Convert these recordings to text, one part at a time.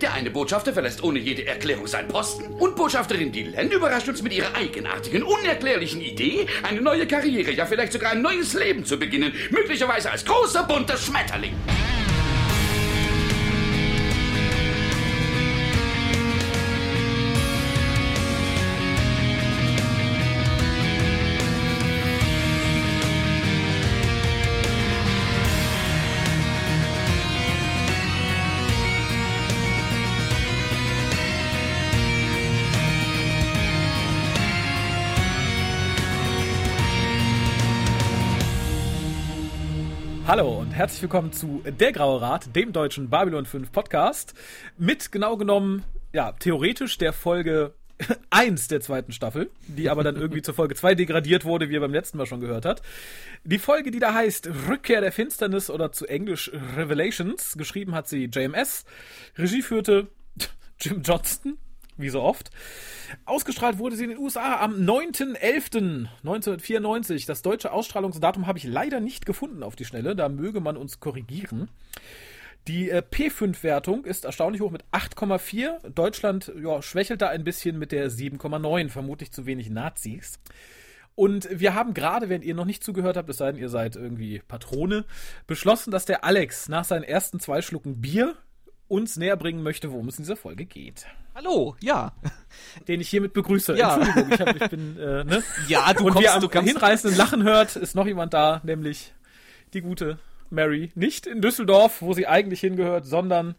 Der eine Botschafter verlässt ohne jede Erklärung seinen Posten. Und Botschafterin Dylan überrascht uns mit ihrer eigenartigen, unerklärlichen Idee, eine neue Karriere, ja vielleicht sogar ein neues Leben zu beginnen. Möglicherweise als großer, bunter Schmetterling. Hallo und herzlich willkommen zu Der Graue Rat, dem deutschen Babylon 5 Podcast. Mit genau genommen, ja, theoretisch der Folge 1 der zweiten Staffel, die aber dann irgendwie zur Folge 2 degradiert wurde, wie ihr beim letzten Mal schon gehört habt. Die Folge, die da heißt Rückkehr der Finsternis oder zu Englisch Revelations, geschrieben hat sie JMS, Regie führte Jim Johnston, wie so oft. Ausgestrahlt wurde sie in den USA am 9.11.1994. Das deutsche Ausstrahlungsdatum habe ich leider nicht gefunden auf die Schnelle. Da möge man uns korrigieren. Die äh, P5-Wertung ist erstaunlich hoch mit 8,4. Deutschland ja, schwächelt da ein bisschen mit der 7,9. Vermutlich zu wenig Nazis. Und wir haben gerade, wenn ihr noch nicht zugehört habt, es sei denn, ihr seid irgendwie Patrone, beschlossen, dass der Alex nach seinen ersten zwei Schlucken Bier uns näher bringen möchte, worum es in dieser Folge geht. Hallo, ja. Den ich hiermit begrüße. Ja. Entschuldigung, ich, hab, ich bin, äh, ne? Ja, du Und kommst, wie ihr am du kannst. hinreißenden Lachen hört, ist noch jemand da, nämlich die gute Mary. Nicht in Düsseldorf, wo sie eigentlich hingehört, sondern,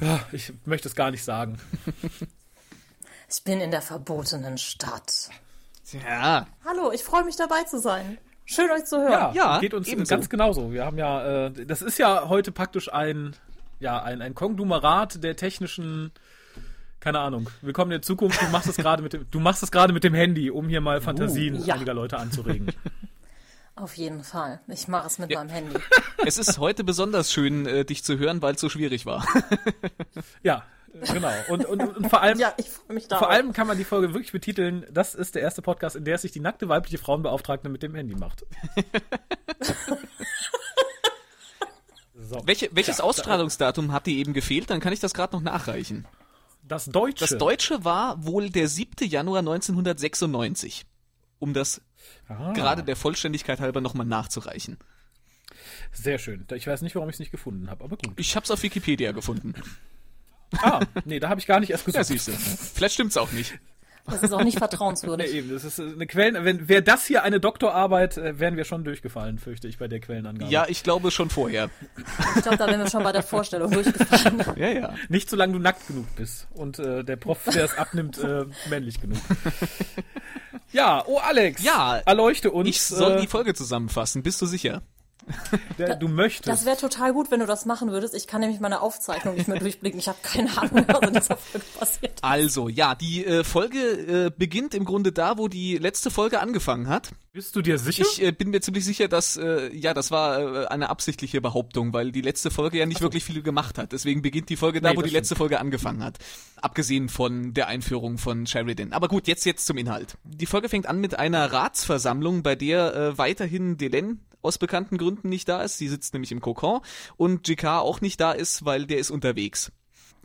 ja, ich möchte es gar nicht sagen. Ich bin in der verbotenen Stadt. Ja, Hallo, ich freue mich dabei zu sein. Schön euch zu hören. Ja, Ja, geht uns ebenso. ganz genauso. Wir haben ja, äh, das ist ja heute praktisch ein, ja, ein, ein Konglomerat der technischen, keine Ahnung, willkommen in der Zukunft. Du machst es gerade mit dem, du machst es gerade mit dem Handy, um hier mal Fantasien ja. einiger Leute anzuregen. Auf jeden Fall. Ich mache es mit meinem Handy. es ist heute besonders schön, äh, dich zu hören, weil es so schwierig war. Ja, äh, genau. Und, und, und vor allem, Ja, ich freue mich da. vor allem kann man die Folge wirklich betiteln, das ist der erste Podcast, in der sich die nackte weibliche Frauenbeauftragte mit dem Handy macht. So. Welche, welches Tja, Ausstrahlungsdatum hat dir eben gefehlt? Dann kann ich das gerade noch nachreichen. Das Deutsche. Das Deutsche war wohl der 7. Januar 1996. Um das Ah, gerade der Vollständigkeit halber nochmal nachzureichen. Sehr schön. Ich weiß nicht, warum ich es nicht gefunden habe, aber gut. Ich hab's auf Wikipedia gefunden. Ah, nee, da habe ich gar nicht erst gesucht. Ja, siehst du. Vielleicht stimmt's auch nicht. Das ist auch nicht Nee, vertrauenswürdig. eben, das ist äh, eine Quellen. Wenn wäre das hier eine Doktorarbeit, äh, wären wir schon durchgefallen, fürchte ich, bei der Quellenangabe. Ja, ich glaube schon vorher. Ich glaube, da wären wir schon bei der Vorstellung durchgefallen. Ja, ja. Nicht solange du nackt genug bist und äh, der Prof, der es abnimmt, äh, männlich genug. Ja, oh Alex. Ja, erleuchte uns. Ich soll äh, die Folge zusammenfassen. Bist du sicher? der, du möchtest. Das wäre total gut, wenn du das machen würdest. Ich kann nämlich meine Aufzeichnung nicht mehr durchblicken. Ich habe keine Ahnung, was in dieser Folge passiert. Also, ja, die äh, Folge äh, beginnt im Grunde da, wo die letzte Folge angefangen hat. Bist du dir sicher? Ich äh, bin mir ziemlich sicher, dass, äh, ja, das war äh, eine absichtliche Behauptung, weil die letzte Folge ja nicht wirklich viel gemacht hat. Deswegen beginnt die Folge da, Nee, wo die letzte Folge angefangen hat. Abgesehen von der Einführung von Sheridan. Aber gut, jetzt, jetzt zum Inhalt. Die Folge fängt an mit einer Ratsversammlung, bei der äh, weiterhin Delenn aus bekannten Gründen nicht da ist. Sie sitzt nämlich im Kokon und JK auch nicht da ist, weil der ist unterwegs.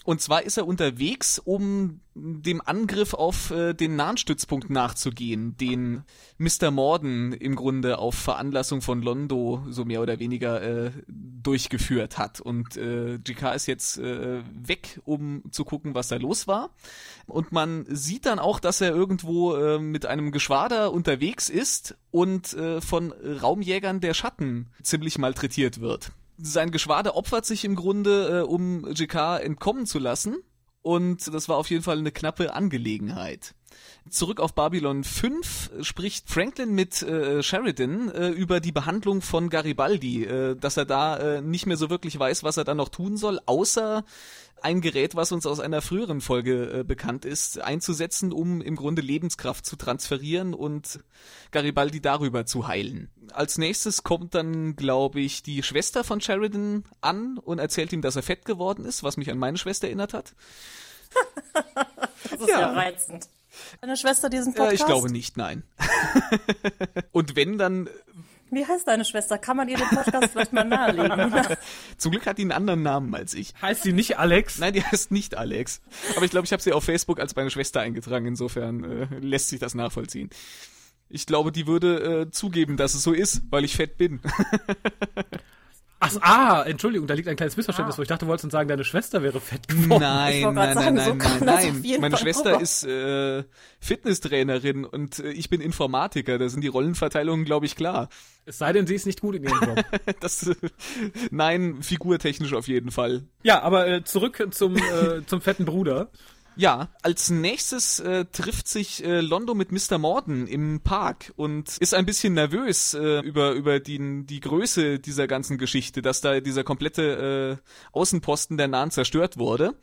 Und zwar ist er unterwegs, um dem Angriff auf äh, den nahen Stützpunkt nachzugehen, den Mr. Morden im Grunde auf Veranlassung von Londo so mehr oder weniger äh, durchgeführt hat. Und äh, GK ist jetzt äh, weg, um zu gucken, was da los war. Und man sieht dann auch, dass er irgendwo äh, mit einem Geschwader unterwegs ist und äh, von Raumjägern der Schatten ziemlich malträtiert wird sein Geschwader opfert sich im Grunde, äh, um JK entkommen zu lassen. Und das war auf jeden Fall eine knappe Angelegenheit. Zurück auf Babylon 5 spricht Franklin mit äh, Sheridan äh, über die Behandlung von Garibaldi, äh, dass er da äh, nicht mehr so wirklich weiß, was er da noch tun soll, außer ein Gerät, was uns aus einer früheren Folge äh, bekannt ist, einzusetzen, um im Grunde Lebenskraft zu transferieren und Garibaldi darüber zu heilen. Als nächstes kommt dann, glaube ich, die Schwester von Sheridan an und erzählt ihm, dass er fett geworden ist, was mich an meine Schwester erinnert hat. Das ist ja, reizend. Deine Schwester diesen Äh, Podcast? ich glaube nicht, nein. und wenn, dann Wie heißt deine Schwester? Kann man ihr den Podcast vielleicht mal nahelegen? Zum Glück hat die einen anderen Namen als ich. Heißt sie nicht Alex? Nein, die heißt nicht Alex. Aber ich glaube, ich habe sie auf Facebook als meine Schwester eingetragen. Insofern äh, lässt sich das nachvollziehen. Ich glaube, die würde äh, zugeben, dass es so ist, weil ich fett bin. Ach, ah, Entschuldigung, da liegt ein kleines Missverständnis, Ah. wo ich dachte, du wolltest uns sagen, deine Schwester wäre fett geworden. Nein, nein, gerade nein, sagen, so nein, nein, nein. Meine Fall Schwester rüber. ist äh, Fitnesstrainerin und äh, ich bin Informatiker. Da sind die Rollenverteilungen, glaube ich, klar. Es sei denn, sie ist nicht gut in ihrem Job. Das, äh, nein, figurtechnisch auf jeden Fall. ja, aber äh, zurück zum, äh, zum fetten Bruder. Ja, als nächstes äh, trifft sich äh, Londo mit Mr. Morden im Park und ist ein bisschen nervös äh, über über die, die Größe dieser ganzen Geschichte, dass da dieser komplette äh, Außenposten der Nahen zerstört wurde.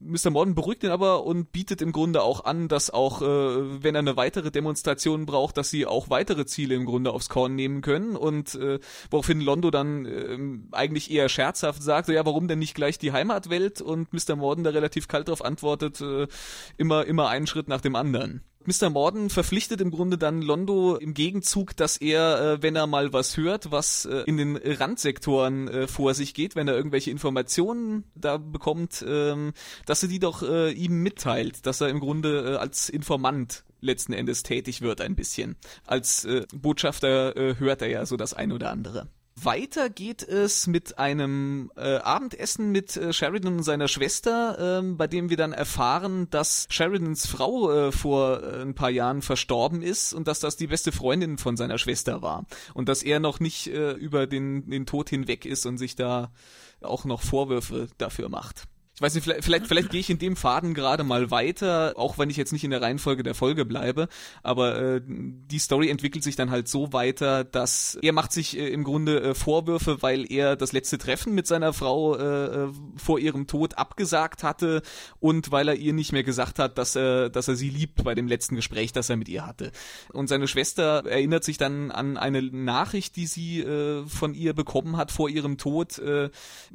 Mr. Morden beruhigt ihn aber und bietet im Grunde auch an, dass auch, äh, wenn er eine weitere Demonstration braucht, dass sie auch weitere Ziele im Grunde aufs Korn nehmen können und äh, woraufhin Londo dann ähm, eigentlich eher scherzhaft sagt, ja, warum denn nicht gleich die Heimatwelt und Mr. Morden da relativ kalt darauf antwortet, äh, immer, immer einen Schritt nach dem anderen. Mr. Morden verpflichtet im Grunde dann Londo im Gegenzug, dass er, äh, wenn er mal was hört, was äh, in den Randsektoren äh, vor sich geht, wenn er irgendwelche Informationen da bekommt, ähm, dass er die doch ihm mitteilt, dass er im Grunde als Informant letzten Endes tätig wird ein bisschen. Als Botschafter hört er ja so das ein oder andere. Weiter geht es mit einem äh, Abendessen mit äh, Sheridan und seiner Schwester, ähm, bei dem wir dann erfahren, dass Sheridans Frau äh, vor äh, ein paar Jahren verstorben ist und dass das die beste Freundin von seiner Schwester war und dass er noch nicht äh, über den, den Tod hinweg ist und sich da auch noch Vorwürfe dafür macht. Ich weiß nicht, vielleicht, vielleicht, vielleicht gehe ich in dem Faden gerade mal weiter, auch wenn ich jetzt nicht in der Reihenfolge der Folge bleibe. Aber äh, die Story entwickelt sich dann halt so weiter, dass er macht sich äh, im Grunde äh, Vorwürfe, weil er das letzte Treffen mit seiner Frau äh, äh, vor ihrem Tod abgesagt hatte und weil er ihr nicht mehr gesagt hat, dass er, dass er sie liebt bei dem letzten Gespräch, das er mit ihr hatte. Und seine Schwester erinnert sich dann an eine Nachricht, die sie äh, von ihr bekommen hat vor ihrem Tod, äh,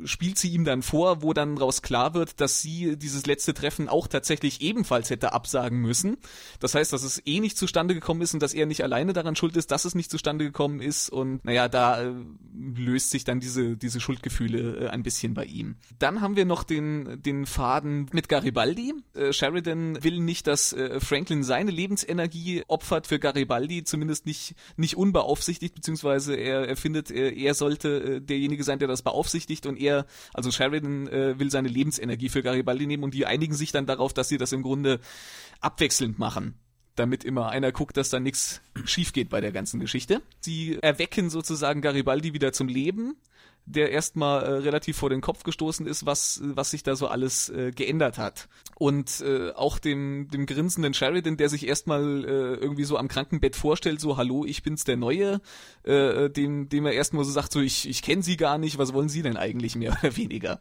spielt sie ihm dann vor, wo dann raus klar wird, dass sie dieses letzte Treffen auch tatsächlich ebenfalls hätte absagen müssen. Das heißt, dass es eh nicht zustande gekommen ist und dass er nicht alleine daran schuld ist, dass es nicht zustande gekommen ist. Und naja, da äh, löst sich dann diese, diese Schuldgefühle äh, ein bisschen bei ihm. Dann haben wir noch den, den Faden mit Garibaldi. Äh, Sheridan will nicht, dass Franklin seine Lebensenergie opfert für Garibaldi, zumindest nicht, nicht unbeaufsichtigt, beziehungsweise er, er findet, er, sollte derjenige sein, der das beaufsichtigt und er, also Sheridan, will seine Lebensenergie für Garibaldi nehmen und die einigen sich dann darauf, dass sie das im Grunde abwechselnd machen damit immer einer guckt, dass da nichts schief geht bei der ganzen Geschichte. Sie erwecken sozusagen Garibaldi wieder zum Leben, der erstmal äh, relativ vor den Kopf gestoßen ist, was was sich da so alles äh, geändert hat. Und äh, auch dem dem grinsenden Sheridan, der sich erstmal äh, irgendwie so am Krankenbett vorstellt, so hallo, ich bin's der Neue, äh, dem dem er erstmal so sagt, so ich ich kenne Sie gar nicht, was wollen Sie denn eigentlich mehr oder weniger?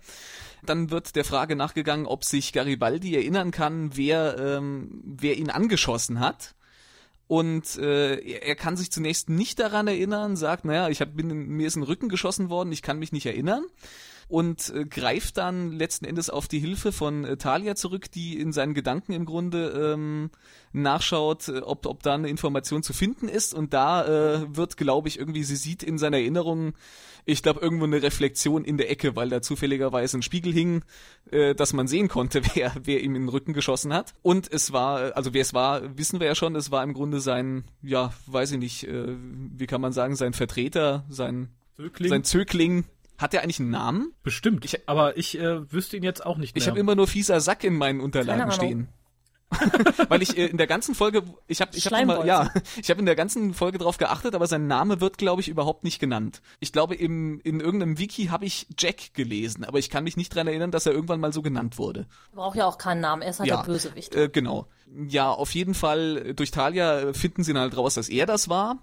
Dann wird der Frage nachgegangen, ob sich Garibaldi erinnern kann, wer, ähm, wer ihn angeschossen hat. Und äh, er, kann sich zunächst nicht daran erinnern, sagt, naja, ich hab, bin, in- mir ist in den Rücken geschossen worden, ich kann mich nicht erinnern. Und äh, greift dann letzten Endes auf die Hilfe von äh, Talia zurück, die in seinen Gedanken im Grunde ähm, nachschaut, äh, ob, ob da eine Information zu finden ist. Und da äh, wird, glaube ich, irgendwie, sie sieht in seiner Erinnerung, ich glaube, irgendwo eine Reflexion in der Ecke, weil da zufälligerweise ein Spiegel hing, äh, dass man sehen konnte, wer, wer ihm in den Rücken geschossen hat. Und es war, also wer es war, wissen wir ja schon, es war im Grunde sein, ja, weiß ich nicht, äh, wie kann man sagen, sein Vertreter, sein, Zögling? sein Zögling. Hat er eigentlich einen Namen? Bestimmt. Ich, aber ich äh, wüsste ihn jetzt auch nicht mehr. Ich habe immer nur fieser Sack in meinen Unterlagen stehen. Weil ich äh, in der ganzen Folge, ich habe ich hab ja, ich habe in der ganzen Folge drauf geachtet, aber sein Name wird, glaube ich, überhaupt nicht genannt. Ich glaube, im, in irgendeinem Wiki habe ich Jack gelesen, aber ich kann mich nicht dran erinnern, dass er irgendwann mal so genannt wurde. Braucht ja auch keinen Namen, er ist halt Ja, der Bösewicht. Äh, genau. Ja, auf jeden Fall äh, durch Talia äh, finden sie dann halt raus, dass er das war.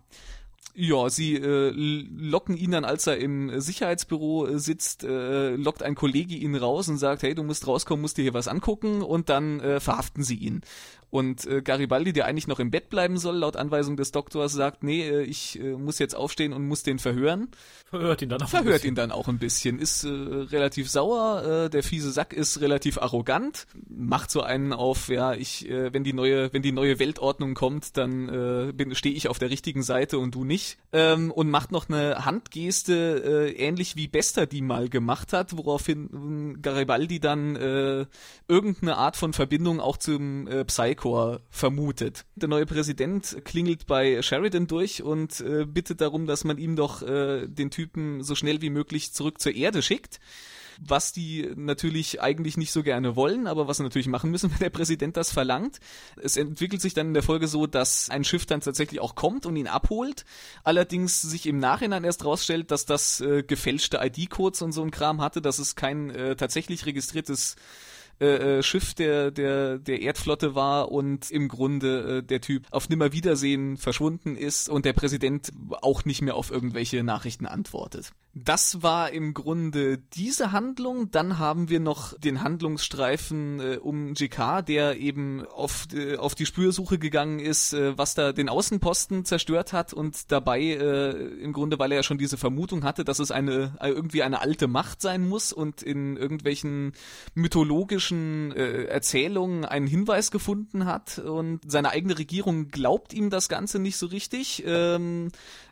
Ja, sie äh, locken ihn dann, als er im Sicherheitsbüro äh, sitzt, äh, lockt ein Kollege ihn raus und sagt, hey, du musst rauskommen, musst dir hier was angucken und dann äh, verhaften sie ihn. Und äh, Garibaldi, der eigentlich noch im Bett bleiben soll, laut Anweisung des Doktors, sagt, nee, äh, ich äh, muss jetzt aufstehen und muss den verhören Verhört ihn dann auch. ein verhört bisschen. ihn dann auch ein bisschen, ist äh, relativ sauer, äh, der fiese Sack ist relativ arrogant, macht so einen auf, ja, ich, äh, wenn die neue, wenn die neue Weltordnung kommt, dann äh, stehe ich auf der richtigen Seite und du nicht. ähm, und macht noch eine Handgeste, äh, ähnlich wie Bester die mal gemacht hat, woraufhin Garibaldi dann äh, irgendeine Art von Verbindung auch zum äh, Psychor vermutet. Der neue Präsident klingelt bei Sheridan durch und äh, bittet darum, dass man ihm doch äh, den Typen so schnell wie möglich zurück zur Erde schickt was die natürlich eigentlich nicht so gerne wollen, aber was sie natürlich machen müssen, wenn der Präsident das verlangt. Es entwickelt sich dann in der Folge so, dass ein Schiff dann tatsächlich auch kommt und ihn abholt, allerdings sich im Nachhinein erst rausstellt, dass das äh, gefälschte ID-Codes und so ein Kram hatte, dass es kein äh, tatsächlich registriertes äh, äh, Schiff der, der, der Erdflotte war und im Grunde äh, der Typ auf Nimmerwiedersehen verschwunden ist und der Präsident auch nicht mehr auf irgendwelche Nachrichten antwortet. Das war im Grunde diese Handlung. Dann haben wir noch den Handlungsstreifen äh, um JK, der eben auf, äh, auf die Spürsuche gegangen ist, äh, was da den Außenposten zerstört hat und dabei äh, im Grunde, weil er ja schon diese Vermutung hatte, dass es eine äh, irgendwie eine alte Macht sein muss und in irgendwelchen mythologischen äh, Erzählungen einen Hinweis gefunden hat und seine eigene Regierung glaubt ihm das Ganze nicht so richtig. Ähm,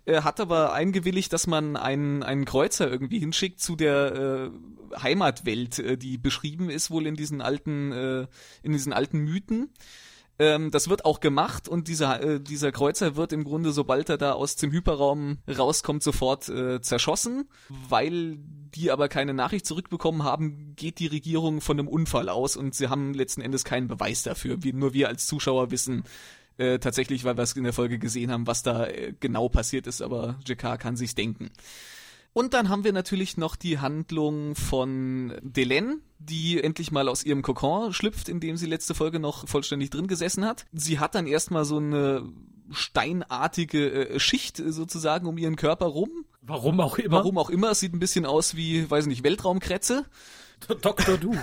hat aber eingewilligt, dass man einen, einen Kreuzer irgendwie hinschickt zu der äh, Heimatwelt, äh, die beschrieben ist wohl in diesen alten, äh, in diesen alten Mythen. Ähm, das wird auch gemacht und dieser, äh, dieser Kreuzer wird im Grunde, sobald er da aus dem Hyperraum rauskommt, sofort äh, zerschossen. Weil die aber keine Nachricht zurückbekommen haben, geht die Regierung von einem Unfall aus und sie haben letzten Endes keinen Beweis dafür. Wie, nur wir als Zuschauer wissen, äh, tatsächlich, weil wir es in der Folge gesehen haben, was da äh, genau passiert ist, aber JK kann sich's denken. Und dann haben wir natürlich noch die Handlung von Delen, die endlich mal aus ihrem Kokon schlüpft, in dem sie letzte Folge noch vollständig drin gesessen hat. Sie hat dann erstmal so eine steinartige äh, Schicht sozusagen um ihren Körper rum. Warum auch immer. Warum auch immer. Es sieht ein bisschen aus wie, weiß nicht, Weltraumkrätze. Dr. Du.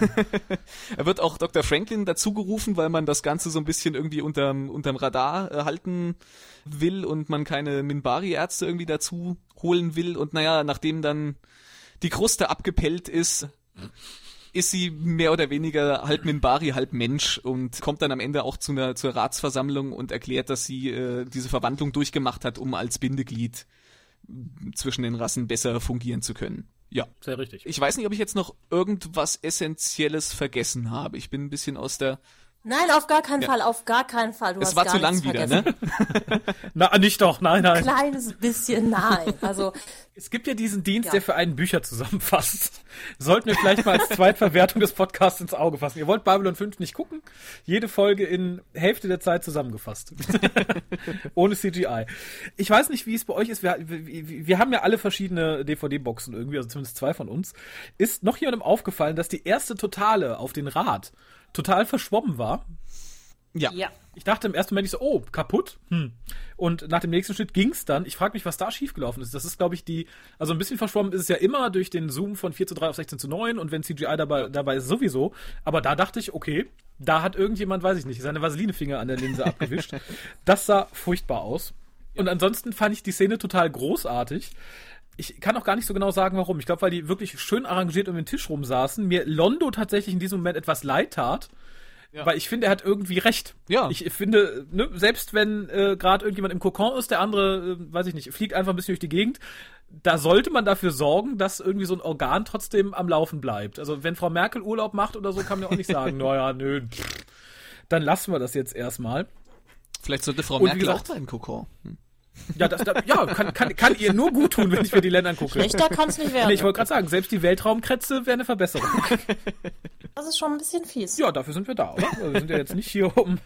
er wird auch Dr. Franklin dazugerufen, weil man das Ganze so ein bisschen irgendwie unterm, unterm Radar äh, halten will und man keine Minbari-Ärzte irgendwie dazu holen will. Und naja, nachdem dann die Kruste abgepellt ist, ist sie mehr oder weniger halb Minbari, halb Mensch und kommt dann am Ende auch zu einer zur Ratsversammlung und erklärt, dass sie äh, diese Verwandlung durchgemacht hat, um als Bindeglied zwischen den Rassen besser fungieren zu können. Ja. Sehr richtig. Ich weiß nicht, ob ich jetzt noch irgendwas Essentielles vergessen habe. Ich bin ein bisschen aus der Nein, auf gar keinen ja. Fall, auf gar keinen Fall. Du es hast war gar zu lang wieder, vergessen. ne? Na, nicht doch, nein, nein. Kleines bisschen, nein. Also es gibt ja diesen Dienst, Ja. der für einen Bücher zusammenfasst. Sollten wir vielleicht mal als Zweitverwertung des Podcasts ins Auge fassen. Ihr wollt Babylon 5 nicht gucken? Jede Folge in Hälfte der Zeit zusammengefasst. Ohne CGI. Ich weiß nicht, wie es bei euch ist. Wir, wir, wir haben ja alle verschiedene DVD-Boxen irgendwie, also zumindest zwei von uns. Ist noch jemandem aufgefallen, dass die erste Totale auf den Rad total verschwommen war? Ja. ja. Ich dachte im ersten Moment ich so, oh, kaputt. Hm. Und nach dem nächsten Schritt ging's dann. Ich frage mich, was da schiefgelaufen ist. Das ist, glaube ich, die, also ein bisschen verschwommen ist es ja immer durch den Zoom von 4 zu 3 auf 16 zu 9 und wenn CGI dabei, dabei ist sowieso. Aber da dachte ich, okay, da hat irgendjemand, weiß ich nicht, seine Vaselinefinger an der Linse abgewischt. Das sah furchtbar aus. Und ansonsten fand ich die Szene total großartig. Ich kann auch gar nicht so genau sagen, warum. Ich glaube, weil die wirklich schön arrangiert um den Tisch rum saßen. Mir Londo tatsächlich in diesem Moment etwas leid tat. Ja. Weil ich finde, er hat irgendwie recht. Ja. Ich finde, ne, selbst wenn äh, gerade irgendjemand im Kokon ist, der andere, äh, weiß ich nicht, fliegt einfach ein bisschen durch die Gegend, da sollte man dafür sorgen, dass irgendwie so ein Organ trotzdem am Laufen bleibt. Also wenn Frau Merkel Urlaub macht oder so, kann man ja auch nicht sagen, naja, nö, dann lassen wir das jetzt erstmal. Vielleicht sollte Frau Und Merkel auch gesagt- beim Kokon. Hm. Ja, das, das, ja kann, kann, kann ihr nur gut tun, wenn ich mir die Länder angucke. Schlechter kann's nicht werden. Nee, ich wollte gerade sagen, selbst die Weltraumkrätze wäre eine Verbesserung. das ist schon ein bisschen fies. Ja, dafür sind wir da, oder? Wir sind ja jetzt nicht hier um,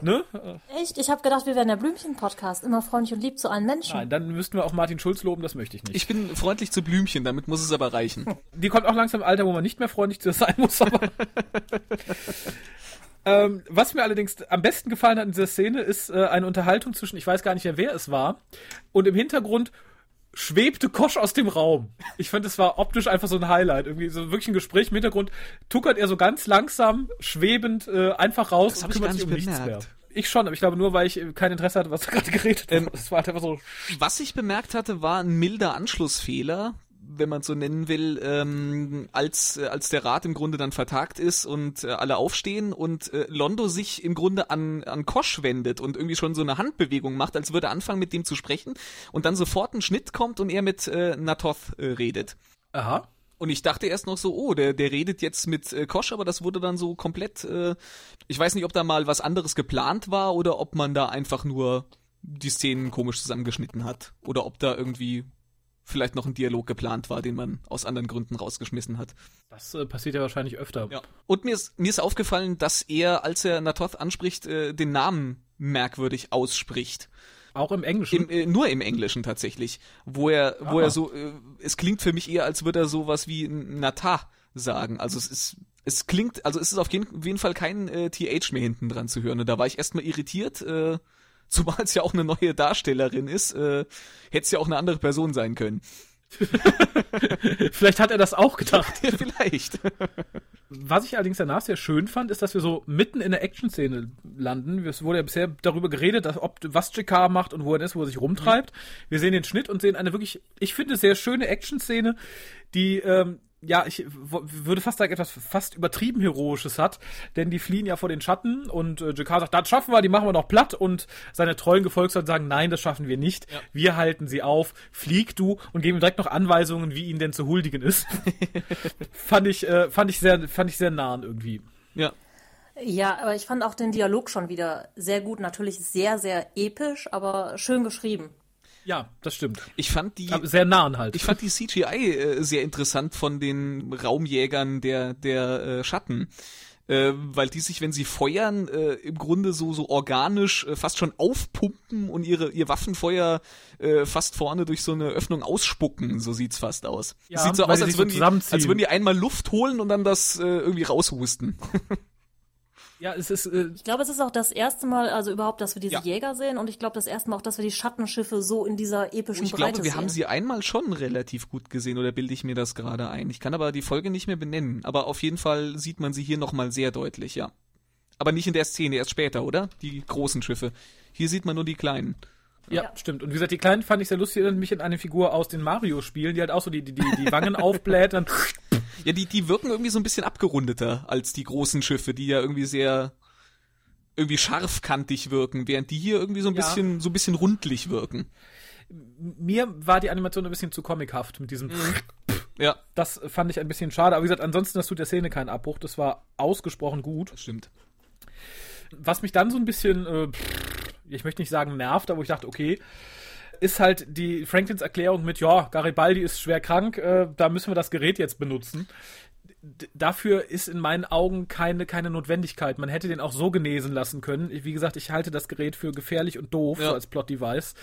ne? Echt? Ich habe gedacht, wir wären der Blümchen-Podcast. Immer freundlich und lieb zu allen Menschen. Nein, dann müssten wir auch Martin Schulz loben, das möchte ich nicht. Ich bin freundlich zu Blümchen, damit muss es aber reichen. die kommt auch langsam im Alter, wo man nicht mehr freundlich zu sein muss, aber. ähm, was mir allerdings am besten gefallen hat in dieser Szene, ist äh, eine Unterhaltung zwischen, ich weiß gar nicht mehr, wer es war, und im Hintergrund schwebte Kosch aus dem Raum. Ich fand, es war optisch einfach so ein Highlight. Irgendwie so wirklich ein Gespräch im Hintergrund tuckert er so ganz langsam, schwebend, äh, einfach raus Das und kümmert gar sich um nicht nichts bemerkt. mehr. Ich schon, aber ich glaube nur, weil ich kein Interesse hatte, was gerade geredet Ähm, wurde. Es war halt einfach so, Was ich bemerkt hatte, war ein milder Anschlussfehler wenn man so nennen will, ähm, als, äh, als der Rat im Grunde dann vertagt ist und äh, alle aufstehen und äh, Londo sich im Grunde an, an Kosch wendet und irgendwie schon so eine Handbewegung macht, als würde er anfangen mit dem zu sprechen und dann sofort ein Schnitt kommt und er mit äh, Natoth äh, redet. Aha. Und ich dachte erst noch so, oh, der, der redet jetzt mit äh, Kosch, aber das wurde dann so komplett, äh, ich weiß nicht, ob da mal was anderes geplant war oder ob man da einfach nur die Szenen komisch zusammengeschnitten hat. Oder ob da irgendwie vielleicht noch ein Dialog geplant war, den man aus anderen Gründen rausgeschmissen hat. Das äh, passiert ja wahrscheinlich öfter. Ja. Und mir ist, mir ist aufgefallen, dass er, als er Natoth anspricht, äh, den Namen merkwürdig ausspricht. Auch im Englischen? Im, äh, nur im Englischen tatsächlich. Wo er, wo Ah. er so, äh, es klingt für mich eher, als würde er sowas wie Nata sagen. Also es ist, es klingt, also es ist auf jeden, jeden Fall kein äh, TH mehr hinten dran zu hören. Und da war ich erstmal irritiert, äh, zumal es ja auch eine neue Darstellerin ist, äh, hätte es ja auch eine andere Person sein können. Vielleicht hat er das auch gedacht. Vielleicht. Was ich allerdings danach sehr schön fand, ist, dass wir so mitten in der Action-Szene landen. Es wurde ja bisher darüber geredet, dass, ob, was Jakar macht und wo er ist, wo er sich rumtreibt. Wir sehen den Schnitt und sehen eine wirklich, ich finde, sehr schöne Action-Szene, die, ähm, ja, ich würde fast sagen, etwas fast übertrieben Heroisches hat, denn die fliehen ja vor den Schatten und äh, Jakar sagt, das schaffen wir, die machen wir noch platt und seine treuen Gefolgsleute sagen, nein, das schaffen wir nicht, wir halten sie auf, flieg du und geben ihm direkt noch Anweisungen, wie ihnen denn zu huldigen ist. fand ich, äh, fand ich sehr, fand ich sehr nahen irgendwie. Ja. Ja, aber ich fand auch den Dialog schon wieder sehr gut. Natürlich sehr, sehr episch, aber schön geschrieben. Ja, das stimmt. Ich fand die, Aber sehr nahen halt. Ich fand die CGI äh, sehr interessant von den Raumjägern der, der äh, Schatten. Äh, weil die sich, wenn sie feuern, äh, im Grunde so, so organisch äh, fast schon aufpumpen und ihre, ihr Waffenfeuer äh, fast vorne durch so eine Öffnung ausspucken. So sieht's fast aus. Ja, Sieht so aus, als würden, so die, als würden die einmal Luft holen und dann das äh, irgendwie raushusten. ja, es ist, äh, Ich glaube, es ist auch das erste Mal, also überhaupt, dass wir diese Ja. Jäger sehen und ich glaube, das erste Mal auch, dass wir die Schattenschiffe so in dieser epischen Ich Breite glaube, wir sehen. haben sie einmal schon relativ gut gesehen, oder bilde ich mir das gerade ein? Ich kann aber die Folge nicht mehr benennen. Aber auf jeden Fall sieht man sie hier nochmal sehr deutlich, ja. Aber nicht in der Szene, erst später, oder? Die großen Schiffe. Hier sieht man nur die kleinen. ja, Ja. stimmt. Und wie gesagt, die Kleinen fand ich sehr lustig, erinnert mich an eine Figur aus den Mario-Spielen, die halt auch so die, die, die, die Wangen aufbläht und Ja, die, die wirken irgendwie so ein bisschen abgerundeter als die großen Schiffe, die ja irgendwie sehr irgendwie scharfkantig wirken, während die hier irgendwie so ein Ja. bisschen, so ein bisschen rundlich wirken. mir war die Animation ein bisschen zu comichaft mit diesem Ja, Das fand ich ein bisschen schade. Aber wie gesagt, ansonsten, das tut der Szene keinen Abbruch. Das war ausgesprochen gut. das stimmt. Was mich dann so ein bisschen, äh, ich möchte nicht sagen nervt, aber ich dachte, okay, ist halt die Franklins Erklärung mit, ja, Garibaldi ist schwer krank, äh, da müssen wir das Gerät jetzt benutzen. D dafür ist in meinen Augen keine, keine Notwendigkeit. Man hätte den auch so genesen lassen können. Wie gesagt, ich halte das Gerät für gefährlich und doof, Ja. so als Plot-Device.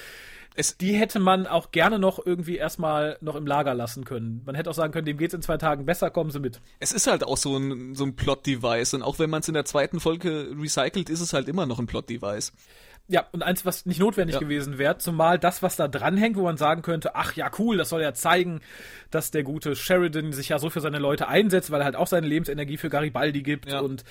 Es, Die hätte man auch gerne noch irgendwie erstmal noch im Lager lassen können. Man hätte auch sagen können, dem geht's in zwei Tagen besser, kommen Sie mit. es ist halt auch so ein, so ein Plot-Device und auch wenn man es in der zweiten Folge recycelt, ist es halt immer noch ein Plot-Device. Ja, und eins, was nicht notwendig Ja. gewesen wäre, zumal das, was da dranhängt, wo man sagen könnte, ach ja, cool, das soll ja zeigen, dass der gute Sheridan sich ja so für seine Leute einsetzt, weil er halt auch seine Lebensenergie für Garibaldi gibt Ja. und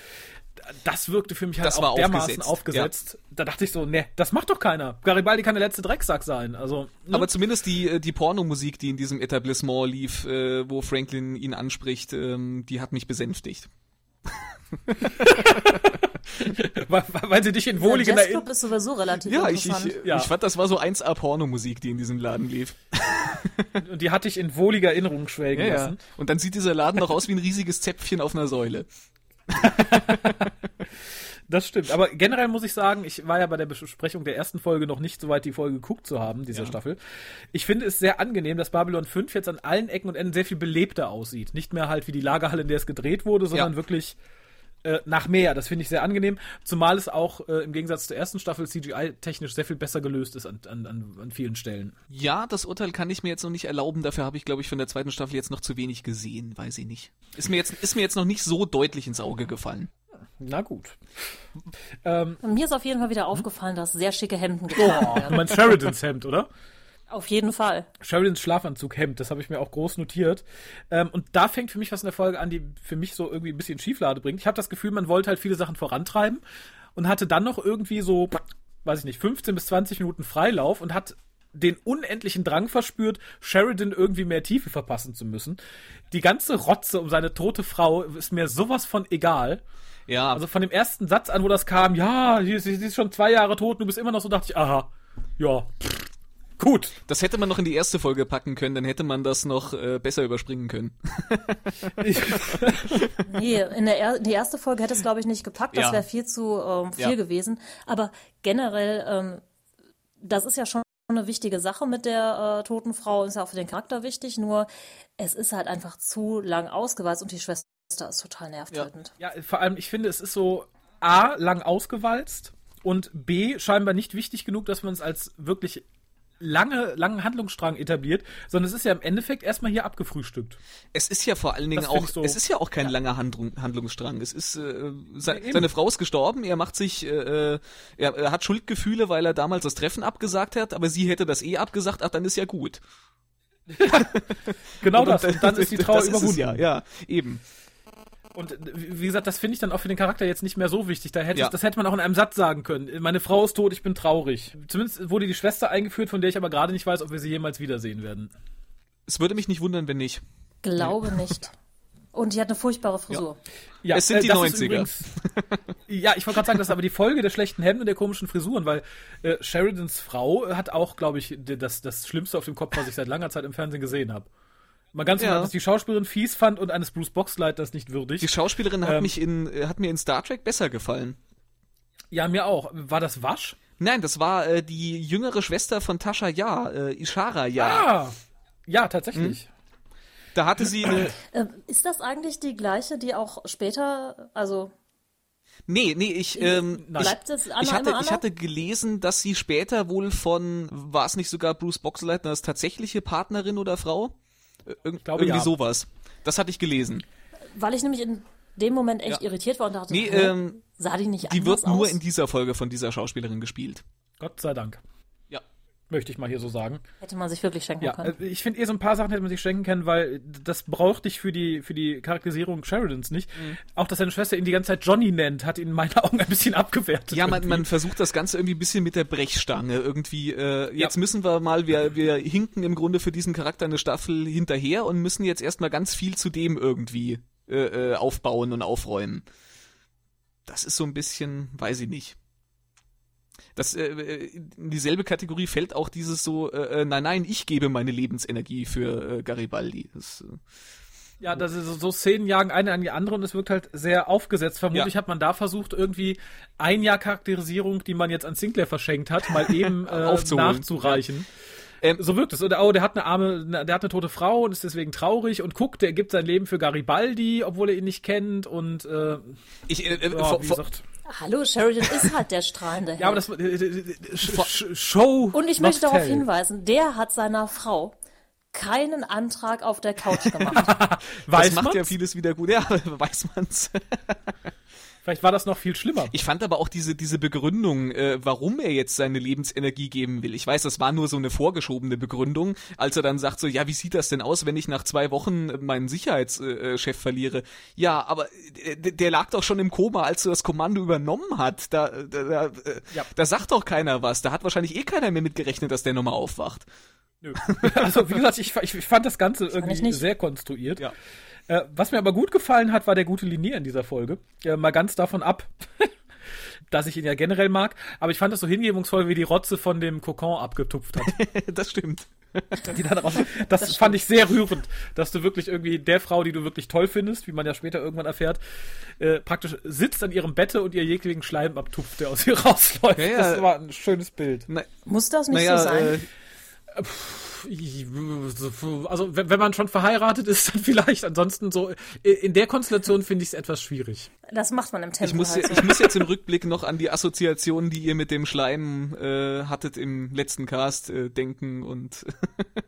das wirkte für mich halt Das auch dermaßen aufgesetzt, aufgesetzt. Da dachte ich so, ne, das macht doch keiner. Garibaldi kann der letzte Drecksack sein. Also, ne? Aber zumindest die, äh, die Pornomusik, die in diesem Etablissement lief, äh, wo Franklin ihn anspricht, ähm, die hat mich besänftigt. weil, weil sie dich in Der wohligen Jazzclub Erinnerungen. ist sowieso relativ Ja, ich, interessant. ich, Ja. ich fand, das war so 1A Pornomusik, die in diesem Laden lief. Und die hatte ich in wohliger Erinnerung schwelgen lassen. Und dann sieht dieser Laden noch aus wie ein riesiges Zäpfchen auf einer Säule. Das stimmt. Aber generell muss ich sagen, ich war ja bei der Besprechung der ersten Folge noch nicht so weit, die Folge geguckt zu haben, dieser Ja. Staffel. Ich finde es sehr angenehm, dass Babylon 5 jetzt an allen Ecken und Enden sehr viel belebter aussieht. Nicht mehr halt wie die Lagerhalle, in der es gedreht wurde, sondern Ja. wirklich äh, nach mehr. Das finde ich sehr angenehm. Zumal es auch äh, im Gegensatz zur ersten Staffel CGI-technisch sehr viel besser gelöst ist an, an, an, an vielen Stellen. Ja, das Urteil kann ich mir jetzt noch nicht erlauben. Dafür habe ich, glaube ich, von der zweiten Staffel jetzt noch zu wenig gesehen. Weiß ich nicht. Ist mir jetzt, ist mir jetzt noch nicht so deutlich ins Auge gefallen. Na gut. Ähm, mir ist auf jeden Fall wieder aufgefallen, dass sehr schicke Hemden getragen oh, werden. mein Sheridans Hemd, oder? Auf jeden Fall. Sheridans Schlafanzug Hemd, das habe ich mir auch groß notiert. Ähm, und da fängt für mich was in der Folge an, die für mich so irgendwie ein bisschen Schieflade bringt. Ich habe das Gefühl, man wollte halt viele Sachen vorantreiben und hatte dann noch irgendwie so, weiß ich nicht, 15 bis 20 Minuten Freilauf und hat den unendlichen Drang verspürt, Sheridan irgendwie mehr Tiefe verpassen zu müssen. Die ganze Rotze um seine tote Frau ist mir sowas von egal. Ja, Also von dem ersten Satz an, wo das kam, ja, sie, ist schon zwei Jahre tot, du bist immer noch so, dachte ich, aha, ja, pff, gut. das hätte man noch in die erste Folge packen können, dann hätte man das noch äh, besser überspringen können. Nee, in der er die erste Folge hätte es, glaube ich, nicht gepackt. Das Ja. wäre viel zu ähm, viel Ja. gewesen. Aber generell, ähm, das ist ja schon eine wichtige Sache mit der äh, toten Frau, ist ja auch für den Charakter wichtig, nur es ist halt einfach zu lang ausgewalzt und die Schwester ist total nervtötend. ja, vor allem, ich finde, es ist so A, lang ausgewalzt und B, scheinbar nicht wichtig genug, dass man es als wirklich lange, langen Handlungsstrang etabliert, sondern es ist ja im Endeffekt erstmal hier abgefrühstückt. Es ist ja vor allen Dingen Das auch, so- es ist ja auch kein langer Handlung, Handlungsstrang. Es ist, äh, se Ja, seine Frau ist gestorben, er macht sich, äh, äh, er, er hat Schuldgefühle, weil er damals das Treffen abgesagt hat, aber sie hätte das eh abgesagt, ach, dann ist ja gut. Genau das. Und dann ist die Trauer überwunden. ja, ja, eben. Und äh, wie gesagt, das finde ich dann auch für den Charakter jetzt nicht mehr so wichtig. Da hätte Ja. das hätte man auch in einem Satz sagen können. Meine Frau ist tot, ich bin traurig. Zumindest wurde die Schwester eingeführt, von der ich aber gerade nicht weiß, ob wir sie jemals wiedersehen werden. Es würde mich nicht wundern, wenn nicht. Glaube nicht. Und die hat eine furchtbare Frisur. Ja, Es sind die das ist 90er. übrigens- ja, ich wollte gerade sagen, das ist aber die Folge der schlechten Hemden und der komischen Frisuren, weil äh, Sheridans Frau hat auch, glaube ich, das, das Schlimmste auf dem Kopf, was ich seit langer Zeit im Fernsehen gesehen habe. Mal ganz Ja. dass die Schauspielerin fies fand und eines Bruce Boxleiters nicht würdig. Die Schauspielerin hat Ähm. mich in, äh, hat mir in Star Trek besser gefallen. ja, mir auch. War das Wasch? Nein, das war äh, die jüngere Schwester von Tasha Ja, äh, Ishara Ja. Ah! Ja, tatsächlich. Da hatte sie eine, Ähm, ist das eigentlich die gleiche, die auch später, also nee, nee, ich, ähm, Nein. bleibt es Anna ich hatte, ich hatte gelesen, dass sie später wohl von, war es nicht sogar Bruce Boxleitners tatsächliche Partnerin oder Frau? Irg glaube, irgendwie ja. sowas. Das hatte ich gelesen. Weil ich nämlich in dem Moment echt irritiert war und dachte, Nee, ähm, sah die nicht Die anders wird nur aus? in dieser Folge von dieser Schauspielerin gespielt. Gott sei Dank. Möchte ich mal hier so sagen. Hätte man sich wirklich schenken Ja, können. äh, ich finde eh so ein paar Sachen hätte man sich schenken können, weil das brauchte ich für die, für die Charakterisierung Sheridans nicht. Mhm. Auch, dass seine Schwester ihn die ganze Zeit Johnny nennt, hat ihn in meinen Augen ein bisschen abgewertet. Ja, man, man versucht das Ganze irgendwie ein bisschen mit der Brechstange. Irgendwie, äh, jetzt Ja. müssen wir mal, wir, wir hinken im Grunde für diesen Charakter eine Staffel hinterher und müssen jetzt erstmal ganz viel zu dem irgendwie äh, äh, aufbauen und aufräumen. Das ist so ein bisschen, weiß ich nicht. Das, äh, in dieselbe Kategorie fällt auch dieses so, äh, äh, nein, nein, ich gebe meine Lebensenergie für äh, Garibaldi. Das, äh, Ja, das ist so, so Szenen jagen eine an die andere und es wirkt halt sehr aufgesetzt. Vermutlich Ja. hat man da versucht, irgendwie ein Jahr Charakterisierung, die man jetzt an Sinclair verschenkt hat, mal eben äh, nachzureichen. Ähm, so wirkt es. Oder oh, der hat eine arme, der hat eine tote Frau und ist deswegen traurig und guckt, der gibt sein Leben für Garibaldi, obwohl er ihn nicht kennt und äh, ich, äh, äh, ja, vor, wie vor, gesagt. Hallo, Sheridan ist halt der strahlende Held. Ja, aber das äh, äh, äh, Show. Und ich möchte darauf tell. hinweisen, der hat seiner Frau keinen Antrag auf der Couch gemacht. das Weiß macht man's? ja vieles wieder gut. Ja, weiß man's. Vielleicht war das noch viel schlimmer. Ich fand aber auch diese, diese Begründung, äh, warum er jetzt seine Lebensenergie geben will. Ich weiß, das war nur so eine vorgeschobene Begründung, als er dann sagt so, ja, wie sieht das denn aus, wenn ich nach zwei Wochen meinen Sicherheitschef verliere? Ja, aber äh, der, lag doch schon im Koma, als er das Kommando übernommen hat. Da, da, da, äh, Ja. da sagt doch keiner was. Da hat wahrscheinlich eh keiner mehr mitgerechnet, dass der nochmal aufwacht. Nö. Also, wie gesagt, ich, ich, fand das Ganze ich irgendwie nicht. sehr konstruiert. Ja. Äh, was mir aber gut gefallen hat, war der gute Linier in dieser Folge. Äh, mal ganz davon ab, dass ich ihn ja generell mag. Aber ich fand das so hingebungsvoll, wie die Rotze von dem Kokon abgetupft hat. das stimmt. die dann raus, das fand ich sehr rührend, dass du wirklich irgendwie der Frau, die du wirklich toll findest, wie man ja später irgendwann erfährt, äh, praktisch sitzt an ihrem Bette und ihr jeglichen Schleim abtupft, der aus ihr rausläuft. Ja, ja. Das war ein schönes Bild. Na, Muss das nicht naja, so sein? äh, Also, wenn, man schon verheiratet ist, dann vielleicht. Ansonsten so, in der Konstellation finde ich es etwas schwierig. das macht man im Tempel Ich muss, halt ich muss jetzt im Rückblick noch an die Assoziationen, die ihr mit dem Schleim äh, hattet im letzten Cast, äh, denken und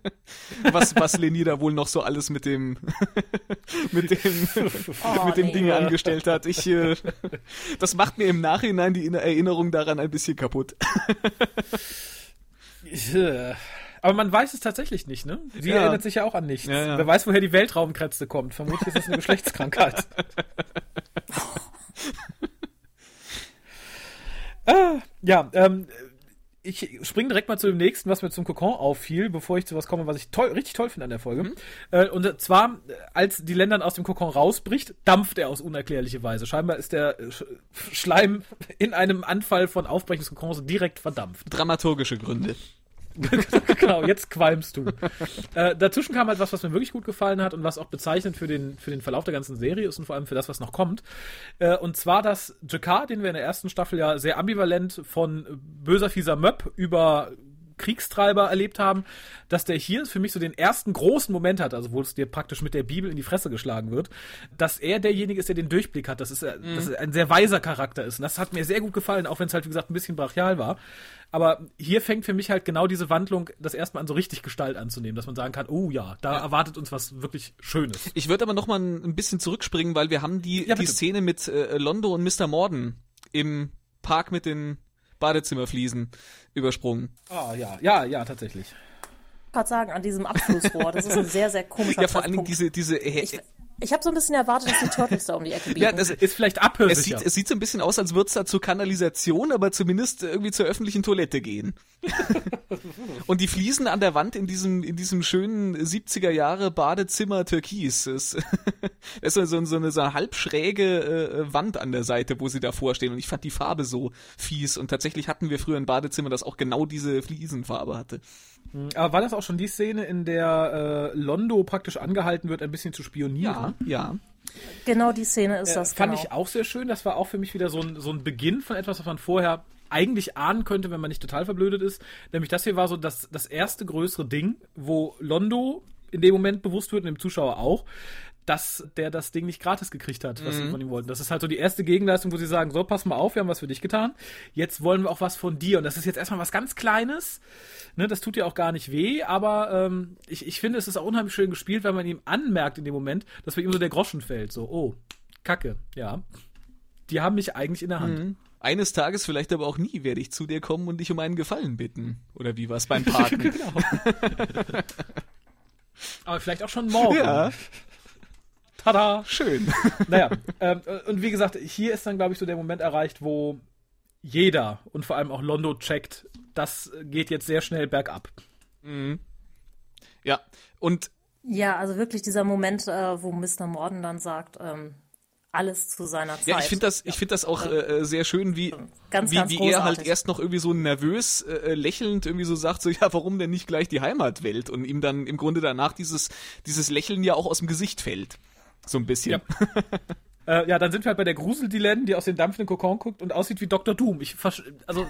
was, was Leni da wohl noch so alles mit dem mit dem Oh, mit dem nee. Ding angestellt hat. Ich, äh, das macht mir im Nachhinein die Erinnerung daran ein bisschen kaputt. Äh, Aber man weiß es tatsächlich nicht, ne? Sie Ja. erinnert sich ja auch an nichts. Ja, ja. Wer weiß, woher die Weltraumkrätze kommt. Vermutlich ist das eine Geschlechtskrankheit. ah, ja, ähm, ich springe direkt mal zu dem nächsten, was mir zum Kokon auffiel, bevor ich zu was komme, was ich toll, richtig toll finde an der Folge. Mhm. Äh, und zwar, als die Ländern aus dem Kokon rausbricht, dampft er aus unerklärlicher Weise. Scheinbar ist der Schleim in einem Anfall von Aufbrechen des Kokons direkt verdampft. Dramaturgische Gründe. genau, jetzt qualmst du. Äh, dazwischen kam halt was, was mir wirklich gut gefallen hat und was auch bezeichnend für den, für den Verlauf der ganzen Serie ist und vor allem für das, was noch kommt. Äh, und zwar, dass Jakar, den wir in der ersten Staffel ja sehr ambivalent von böser, fieser Möb über Kriegstreiber erlebt haben, dass der hier für mich so den ersten großen Moment hat, also wo es dir praktisch mit der Bibel in die Fresse geschlagen wird, dass er derjenige ist, der den Durchblick hat, dass es, mhm. dass es ein sehr weiser Charakter ist. Und das hat mir sehr gut gefallen, auch wenn es halt, wie gesagt, ein bisschen brachial war. Aber hier fängt für mich halt genau diese Wandlung, das erstmal an so richtig Gestalt anzunehmen, dass man sagen kann, oh ja, da ja. erwartet uns was wirklich Schönes. Ich würde aber noch mal ein bisschen zurückspringen, weil wir haben die, ja, die Szene mit äh, Londo und Mr. Morden im Park mit den Badezimmerfliesen übersprungen. Ah, ja, ja, ja, tatsächlich. Ich gerade sagen, an diesem Abflussrohr, das ist ein sehr, sehr komischer Ja, vor allen Dingen diese, diese, ich, ich habe so ein bisschen erwartet, dass die Turtles da um die Ecke biegen. Ja, das ist vielleicht abhörig. Es sieht, es sieht so ein bisschen aus, als würde es da zur Kanalisation, aber zumindest irgendwie zur öffentlichen Toilette gehen. Und die Fliesen an der Wand in diesem, in diesem schönen 70er Jahre Badezimmer Türkis. Das ist so, so, so, eine, so eine halbschräge äh, Wand an der Seite, wo sie davor stehen. Und ich fand die Farbe so fies. Und tatsächlich hatten wir früher ein Badezimmer, das auch genau diese Fliesenfarbe hatte. Hm, aber war das auch schon die Szene, in der äh, Londo praktisch angehalten wird, ein bisschen zu spionieren? Ja, ja. Genau die Szene ist äh, das. Fand genau. ich auch sehr schön. Das war auch für mich wieder so ein, so ein Beginn von etwas, was man vorher eigentlich ahnen könnte, wenn man nicht total verblödet ist. Nämlich das hier war so das, das erste größere Ding, wo Londo in dem Moment bewusst wird und dem Zuschauer auch, dass der das Ding nicht gratis gekriegt hat, was mhm. sie von ihm wollten. Das ist halt so die erste Gegenleistung, wo sie sagen, so, pass mal auf, wir haben was für dich getan. Jetzt wollen wir auch was von dir. Und das ist jetzt erstmal was ganz Kleines. Ne, das tut ja auch gar nicht weh, aber ähm, ich, ich finde, es ist auch unheimlich schön gespielt, weil man ihm anmerkt in dem Moment, dass bei ihm so der Groschen fällt. So, oh, Kacke, ja. Die haben mich eigentlich in der Hand. Mhm. Eines Tages, vielleicht aber auch nie, werde ich zu dir kommen und dich um einen Gefallen bitten. Oder wie war es beim Parken? genau. aber vielleicht auch schon morgen. Ja. Tada! Schön. Naja, ähm, und wie gesagt, hier ist dann, glaube ich, so der Moment erreicht, wo jeder und vor allem auch Londo checkt, das geht jetzt sehr schnell bergab. Mhm. Ja, und. Ja, also wirklich dieser Moment, äh, wo Mr. Morden dann sagt, ähm, alles zu seiner Zeit. Ja, ich finde das, ich finde das auch äh, sehr schön, wie, ganz, wie, ganz wie er halt erst noch irgendwie so nervös, äh, lächelnd irgendwie so sagt, so, ja, warum denn nicht gleich die Heimatwelt? Und ihm dann im Grunde danach dieses, dieses Lächeln ja auch aus dem Gesicht fällt. So ein bisschen. Ja. Äh, ja, dann sind wir halt bei der Grusel-Dylan, die aus dem dampfenden Kokon guckt und aussieht wie Dr. Doom. Ich also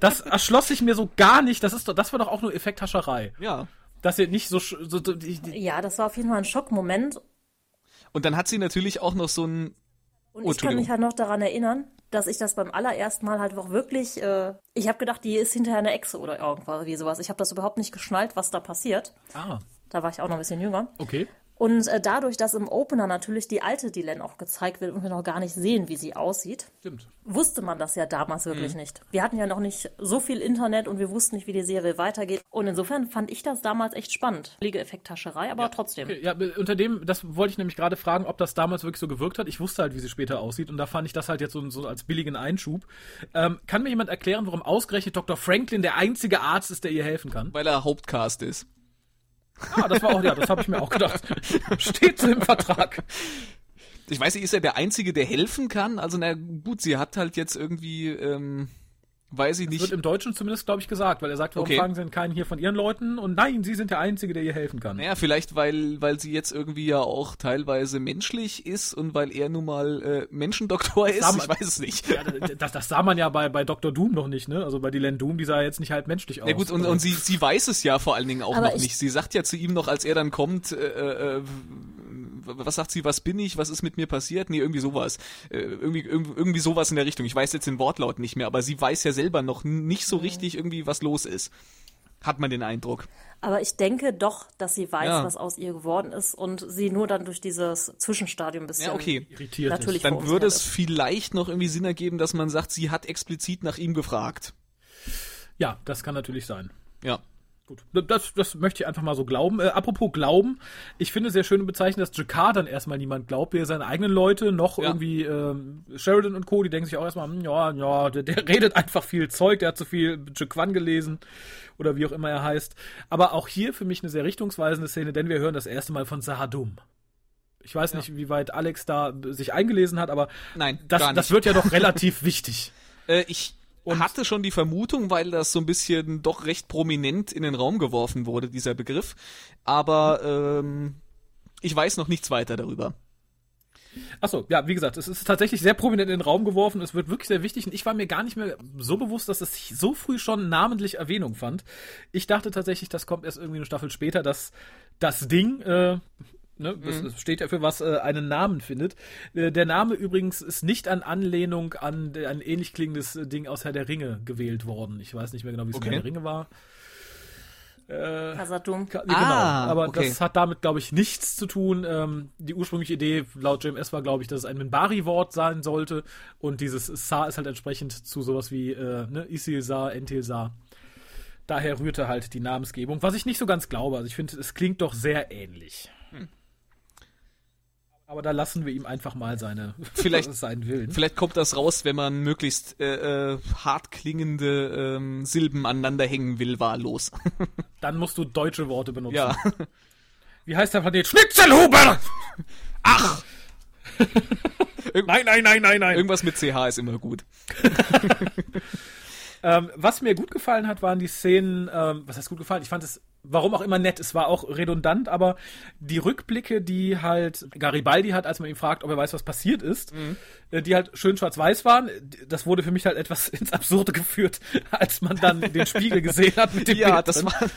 das erschloss sich mir so gar nicht. Das ist doch, das war doch auch nur Effekthascherei. Ja. Dass ihr nicht so, so, so die, die ja, das war auf jeden Fall ein Schockmoment. Und dann hat sie natürlich auch noch so ein und oh, ich kann mich halt noch daran erinnern, dass ich das beim allerersten Mal halt auch wirklich, äh, ich habe gedacht, die ist hinterher eine Echse oder irgendwas wie sowas. Ich habe das überhaupt nicht geschnallt, was da passiert. Ah. Da war ich auch noch ein bisschen jünger. Okay. Und äh, dadurch, dass im Opener natürlich die alte Dylan auch gezeigt wird und wir noch gar nicht sehen, wie sie aussieht, Stimmt. wusste man das ja damals wirklich mhm. nicht. Wir hatten ja noch nicht so viel Internet und wir wussten nicht, wie die Serie weitergeht. Und insofern fand ich das damals echt spannend. Liege-Effekt-Tascherei, aber ja. trotzdem. Ja, unter dem, das wollte ich nämlich gerade fragen, ob das damals wirklich so gewirkt hat. Ich wusste halt, wie sie später aussieht und da fand ich das halt jetzt so, so als billigen Einschub. Ähm, kann mir jemand erklären, warum ausgerechnet Dr. Franklin der einzige Arzt ist, der ihr helfen kann? Weil er Hauptcast ist. Ah, das war auch, ja, das habe ich mir auch gedacht. Steht so im Vertrag. Ich weiß nicht, ist er der Einzige, der helfen kann? Also, na gut, sie hat halt jetzt irgendwie, ähm, Weiß ich das nicht. wird im Deutschen zumindest, glaube ich, gesagt, weil er sagt, warum okay. fragen Sie denn keinen hier von Ihren Leuten? Und nein, Sie sind der Einzige, der ihr helfen kann. Naja, vielleicht, weil, weil sie jetzt irgendwie ja auch teilweise menschlich ist und weil er nun mal äh, Menschendoktor ist. Man, ich weiß es nicht. Ja, das, das sah man ja bei, bei Dr. Doom noch nicht, ne? Also bei Dylan Doom, die sah jetzt nicht halt menschlich aus. Ja gut, und, und sie, sie weiß es ja vor allen Dingen auch Aber noch nicht. Sie sagt ja zu ihm noch, als er dann kommt, äh, äh, was sagt sie, was bin ich, was ist mit mir passiert? Nee, irgendwie sowas. Äh, irgendwie, irgendwie sowas in der Richtung. Ich weiß jetzt den Wortlaut nicht mehr, aber sie weiß ja selber noch nicht so richtig irgendwie, was los ist. Hat man den Eindruck. Aber ich denke doch, dass sie weiß, ja. was aus ihr geworden ist und sie nur dann durch dieses Zwischenstadium ein bisschen ja, okay. irritiert natürlich ist. Dann würde es vielleicht noch irgendwie Sinn ergeben, dass man sagt, sie hat explizit nach ihm gefragt. Ja, das kann natürlich sein. Ja. Gut, das, das möchte ich einfach mal so glauben. Äh, apropos Glauben, ich finde sehr schön bezeichnen, dass Jakar dann erstmal niemand glaubt, weder seine eigenen Leute, noch ja. irgendwie ähm, Sheridan und Co., die denken sich auch erstmal, hm, ja, ja, der, der redet einfach viel Zeug, der hat zu viel Jaquan gelesen oder wie auch immer er heißt. Aber auch hier für mich eine sehr richtungsweisende Szene, denn wir hören das erste Mal von Sahadum. Ich weiß ja. nicht, wie weit Alex da sich eingelesen hat, aber Nein, das, das wird ja doch relativ wichtig. Äh, ich und hatte schon die Vermutung, weil das so ein bisschen doch recht prominent in den Raum geworfen wurde, dieser Begriff. Aber ähm, ich weiß noch nichts weiter darüber. Achso, ja, wie gesagt, es ist tatsächlich sehr prominent in den Raum geworfen. Es wird wirklich sehr wichtig. Und ich war mir gar nicht mehr so bewusst, dass es so früh schon namentlich Erwähnung fand. Ich dachte tatsächlich, das kommt erst irgendwie eine Staffel später, dass das Ding, äh, Ne? Das, mhm. steht ja für was äh, einen Namen findet. Äh, der Name übrigens ist nicht an Anlehnung an ein ähnlich klingendes äh, Ding aus Herr der Ringe gewählt worden. Ich weiß nicht mehr genau, wie es okay. Herr der Ringe war. Äh, Kasatum. Ka genau, ah, aber okay. das hat damit, glaube ich, nichts zu tun. Ähm, die ursprüngliche Idee laut JMS war, glaube ich, dass es ein Minbari-Wort sein sollte und dieses Sa ist halt entsprechend zu sowas wie äh, ne, Isil Sa, Entil Sa. Daher rührte halt die Namensgebung, was ich nicht so ganz glaube. Also ich finde, es klingt doch sehr ähnlich. Aber da lassen wir ihm einfach mal seine vielleicht seinen Willen. Vielleicht kommt das raus, wenn man möglichst äh, äh, hart klingende ähm, Silben aneinander hängen will, wahllos. Dann musst du deutsche Worte benutzen. Ja. Wie heißt der Planet? Schnitzelhuber! Ach! nein, nein, nein, nein, nein. Irgendwas mit CH ist immer gut. ähm, was mir gut gefallen hat, waren die Szenen, ähm, was heißt gut gefallen? Ich fand es warum auch immer nett. Es war auch redundant, aber die Rückblicke, die halt Garibaldi hat, als man ihn fragt, ob er weiß, was passiert ist, mhm. Äh, die halt schön schwarz-weiß waren, das wurde für mich halt etwas ins Absurde geführt, als man dann den Spiegel gesehen hat mit dem Ja, Bild das war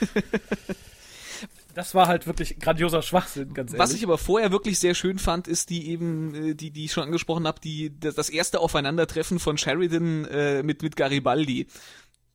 das war halt wirklich grandioser Schwachsinn, ganz ehrlich. Was ich aber vorher wirklich sehr schön fand, ist die eben, äh, die, die ich schon angesprochen habe, die, das erste Aufeinandertreffen von Sheridan äh, mit, mit Garibaldi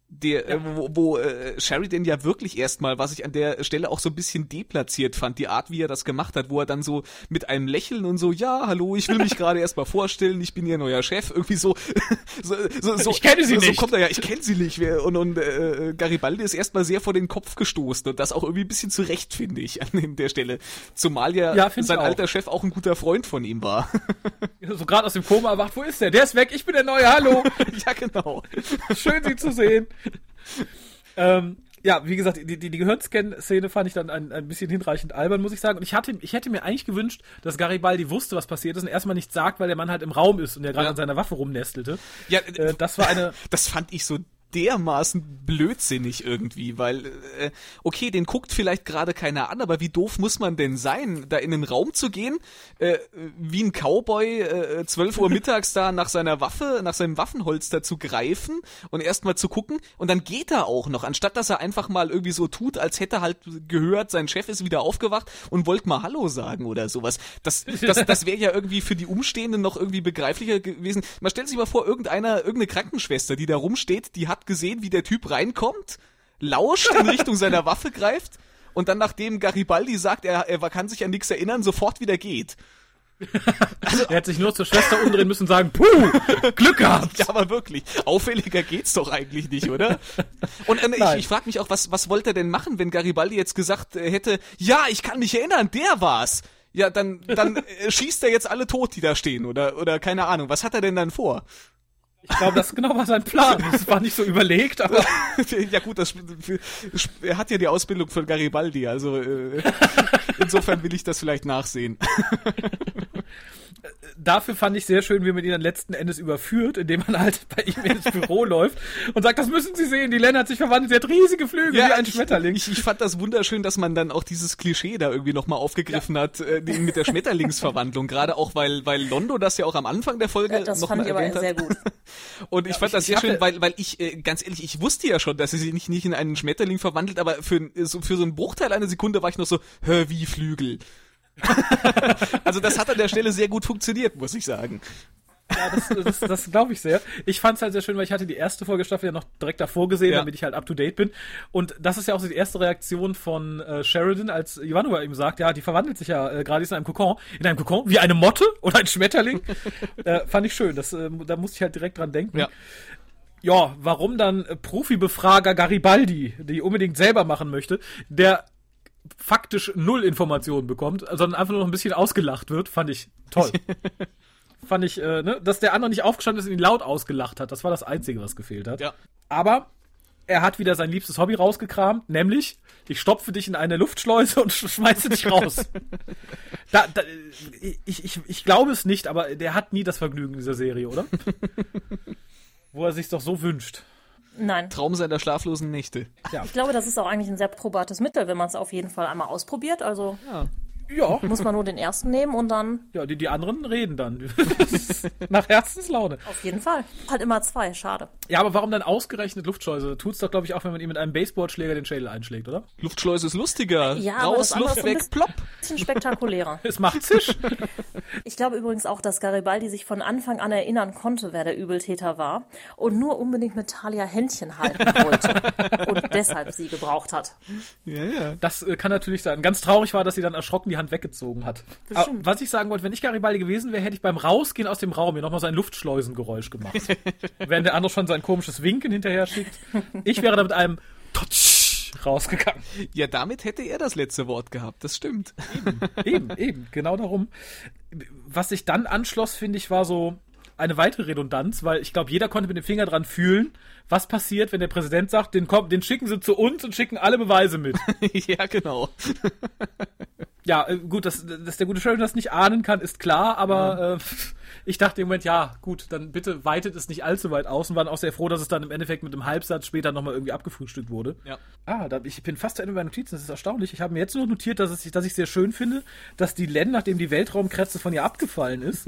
der, ja. äh, wo, wo äh, Sheridan ja wirklich erstmal, was ich an der Stelle auch so ein bisschen deplatziert fand, die Art, wie er das gemacht hat, wo er dann so mit einem Lächeln und so, ja, hallo, ich will mich gerade erstmal vorstellen, ich bin ihr neuer Chef, irgendwie so, so, so, so ich kenne sie so, nicht. So kommt er ja, ich kenne sie nicht. Und, und äh, Garibaldi ist erstmal sehr vor den Kopf gestoßen und das auch irgendwie ein bisschen zurecht, finde ich, an der Stelle. Zumal ja, ja sein alter Chef auch ein guter Freund von ihm war. so gerade aus dem Koma erwacht, wo ist der? Der ist weg, ich bin der neue, hallo. ja, genau. Schön, sie zu sehen. ähm, ja, wie gesagt, die, die, die Gehirnscan-Szene fand ich dann ein, ein bisschen hinreichend albern, muss ich sagen. Und ich hatte, ich hätte mir eigentlich gewünscht, dass Garibaldi wusste, was passiert ist und erstmal nichts sagt, weil der Mann halt im Raum ist und der gerade ja. an seiner Waffe rumnestelte. Ja, äh, das war eine. Das fand ich so dermaßen blödsinnig irgendwie, weil, äh, okay, den guckt vielleicht gerade keiner an, aber wie doof muss man denn sein, da in den Raum zu gehen, äh, wie ein Cowboy äh, 12 Uhr mittags da nach seiner Waffe, nach seinem Waffenholster zu greifen und erstmal zu gucken und dann geht er auch noch, anstatt dass er einfach mal irgendwie so tut, als hätte halt gehört, sein Chef ist wieder aufgewacht und wollte mal Hallo sagen oder sowas. Das, das, das wäre ja irgendwie für die Umstehenden noch irgendwie begreiflicher gewesen. Man stellt sich mal vor, irgendeiner, irgendeine Krankenschwester, die da rumsteht, die hat gesehen, wie der Typ reinkommt, lauscht in Richtung seiner Waffe greift und dann, nachdem Garibaldi sagt, er, er kann sich an nichts erinnern, sofort wieder geht. Also, er hätte sich nur zur Schwester umdrehen müssen und sagen, puh, Glück gehabt. ja, aber wirklich. Auffälliger geht's doch eigentlich nicht, oder? Und äh, ich, ich frage mich auch, was, was wollte er denn machen, wenn Garibaldi jetzt gesagt äh, hätte, ja, ich kann mich erinnern, der war's. Ja, dann, dann äh, schießt er jetzt alle tot, die da stehen, oder, oder keine Ahnung. Was hat er denn dann vor? Ich glaube, das genau war sein Plan. Das war nicht so überlegt, aber. ja gut, das, er hat ja die Ausbildung von Garibaldi, also äh, insofern will ich das vielleicht nachsehen. dafür fand ich sehr schön, wie man ihn dann letzten Endes überführt, indem man halt bei ihm ins Büro läuft und sagt, das müssen Sie sehen, die Lena hat sich verwandelt, sie hat riesige Flügel ja, wie ein Schmetterling. Ich, ich fand das wunderschön, dass man dann auch dieses Klischee da irgendwie nochmal aufgegriffen ja. hat, äh, mit der Schmetterlingsverwandlung, gerade auch, weil, weil Londo das ja auch am Anfang der Folge ja, noch mal erwähnt hat. Sehr gut. Und ich ja, fand ich, das sehr schön, weil, weil ich, äh, ganz ehrlich, ich wusste ja schon, dass sie sich nicht, nicht in einen Schmetterling verwandelt, aber für, so, für so einen Bruchteil einer Sekunde war ich noch so, hör wie Flügel. also das hat an der Stelle sehr gut funktioniert, muss ich sagen. Ja, das, das, das glaube ich sehr. Ich fand es halt sehr schön, weil ich hatte die erste Folge Staffel ja noch direkt davor gesehen, ja. damit ich halt up to date bin. Und das ist ja auch so die erste Reaktion von äh, Sheridan, als Ivanova ihm sagt, ja, die verwandelt sich ja äh, gerade in einem Kokon. In einem Kokon? Wie eine Motte oder ein Schmetterling? äh, fand ich schön. Das, äh, da musste ich halt direkt dran denken. Ja. ja, warum dann Profibefrager Garibaldi, die unbedingt selber machen möchte, der faktisch null Informationen bekommt, sondern einfach nur noch ein bisschen ausgelacht wird, fand ich toll. fand ich, äh, ne, dass der andere nicht aufgestanden ist und ihn laut ausgelacht hat. Das war das Einzige, was gefehlt hat. Ja. Aber er hat wieder sein liebstes Hobby rausgekramt, nämlich ich stopfe dich in eine Luftschleuse und sch- schmeiße dich raus. da, da, ich, ich, ich glaube es nicht, aber der hat nie das Vergnügen in dieser Serie, oder? Wo er sich doch so wünscht. Nein. Traum seiner schlaflosen Nächte. Ich glaube, das ist auch eigentlich ein sehr probates Mittel, wenn man es auf jeden Fall einmal ausprobiert. Also Ja. Ja, muss man nur den ersten nehmen und dann ja die, die anderen reden dann. Nach Herzenslaune. auf jeden Fall. Halt immer zwei, schade. Ja, aber warum dann ausgerechnet Luftschleuse? Tut's doch, glaube ich, auch, wenn man ihm mit einem Baseballschläger den Schädel einschlägt, oder? Luftschleuse ist lustiger. Ja, aber Raus, Luft ist so ein weg, bisschen- plopp. Bisschen spektakulärer. Es macht Zisch. Ich glaube übrigens auch, dass Garibaldi sich von Anfang an erinnern konnte, wer der Übeltäter war und nur unbedingt mit Talia Händchen halten wollte und deshalb sie gebraucht hat. Ja, ja. Das äh, kann natürlich sein. Ganz traurig war, dass sie dann erschrocken die Hand weggezogen hat. Was ich sagen wollte, wenn ich Garibaldi gewesen wäre, hätte ich beim Rausgehen aus dem Raum mir nochmal so ein Luftschleusengeräusch gemacht. Während der andere schon sein komisches Winken hinterher schickt. Ich wäre da mit einem Totsch rausgegangen. Ja, damit hätte er das letzte Wort gehabt, das stimmt. Eben, eben, genau darum. Was sich dann anschloss, finde ich, war so eine weitere Redundanz, weil ich glaube, jeder konnte mit dem Finger dran fühlen, was passiert, wenn der Präsident sagt, den, den schicken sie zu uns und schicken alle Beweise mit. ja, genau. Ja, äh, gut, dass, dass der gute Sheridan das nicht ahnen kann, ist klar, aber äh, ich dachte im Moment, ja, gut, dann bitte weitet es nicht allzu weit aus und waren auch sehr froh, dass es dann im Endeffekt mit einem Halbsatz später nochmal irgendwie abgefrühstückt wurde. Ja. Ah, da, ich bin fast zu Ende meiner Notizen, das ist erstaunlich. Ich habe mir jetzt nur notiert, dass, es, dass ich sehr schön finde, dass die Len, nachdem die Weltraumkrätze von ihr abgefallen ist,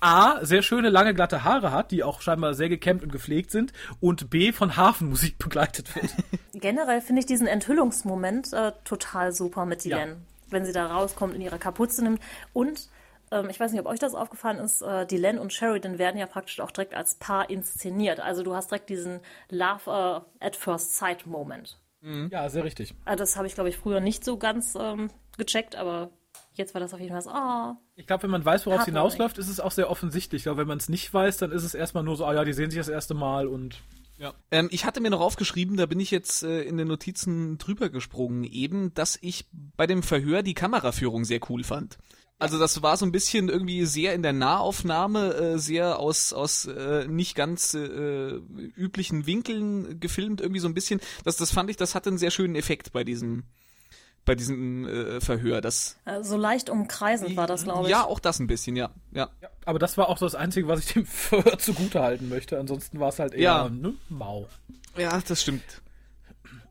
A, sehr schöne, lange, glatte Haare hat, die auch scheinbar sehr gekämmt und gepflegt sind, und B, von Hafenmusik begleitet wird. Generell finde ich diesen Enthüllungsmoment äh, total super mit Ja. Dylan, wenn sie da rauskommt, in ihre Kapuze nimmt und ähm, ich weiß nicht, ob euch das aufgefallen ist, äh, Dylan und Sheridan werden ja praktisch auch direkt als Paar inszeniert. Also du hast direkt diesen Love äh, at First Sight Moment. ja, sehr richtig. Also das habe ich, glaube ich, früher nicht so ganz ähm, gecheckt, aber jetzt war das auf jeden Fall so, ah, Ich glaube, wenn man weiß, worauf es hinausläuft, ist es auch sehr offensichtlich. Ich glaube, wenn man es nicht weiß, dann ist es erstmal nur so, ah ja, die sehen sich das erste Mal und Ja. Ähm, ich hatte mir noch aufgeschrieben, da bin ich jetzt äh, in den Notizen drüber gesprungen, eben, dass ich bei dem Verhör die Kameraführung sehr cool fand. Also das war so ein bisschen irgendwie sehr in der Nahaufnahme, äh, sehr aus aus äh, nicht ganz äh, üblichen Winkeln gefilmt, irgendwie so ein bisschen. Das das fand ich, das hatte einen sehr schönen Effekt bei diesem bei diesem äh, Verhör. Das äh, so leicht umkreisend war das, glaube ich. ja auch das ein bisschen, ja, ja. Aber das war auch so das Einzige, was ich dem Verhör zugute halten möchte. Ansonsten war es halt eher Ja. ne, mau. Ja, das stimmt.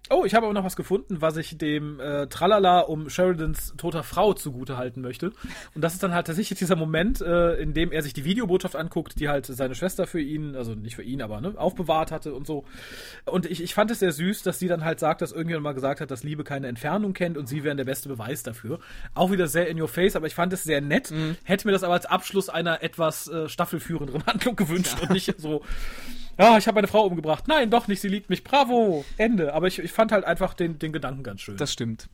Oh, ich habe aber noch was gefunden, was ich dem äh, Tralala um Sheridans toter Frau zugute halten möchte. Und das ist dann halt tatsächlich dieser Moment, äh, in dem er sich die Videobotschaft anguckt, die halt seine Schwester für ihn, also nicht für ihn, aber ne, aufbewahrt hatte und so. Und ich, ich fand es sehr süß, dass sie dann halt sagt, dass irgendjemand mal gesagt hat, dass Liebe keine Entfernung kennt und sie wären der beste Beweis dafür. Auch wieder sehr in your face, aber ich fand es sehr nett. Hätte mir das aber als Abschluss einer etwas äh, staffelführenderen Handlung gewünscht und nicht so, ja, ich habe meine Frau umgebracht. Nein, doch nicht, sie liebt mich. Bravo. Ende. Aber ich, ich fand halt einfach den, den Gedanken ganz schön. Das stimmt.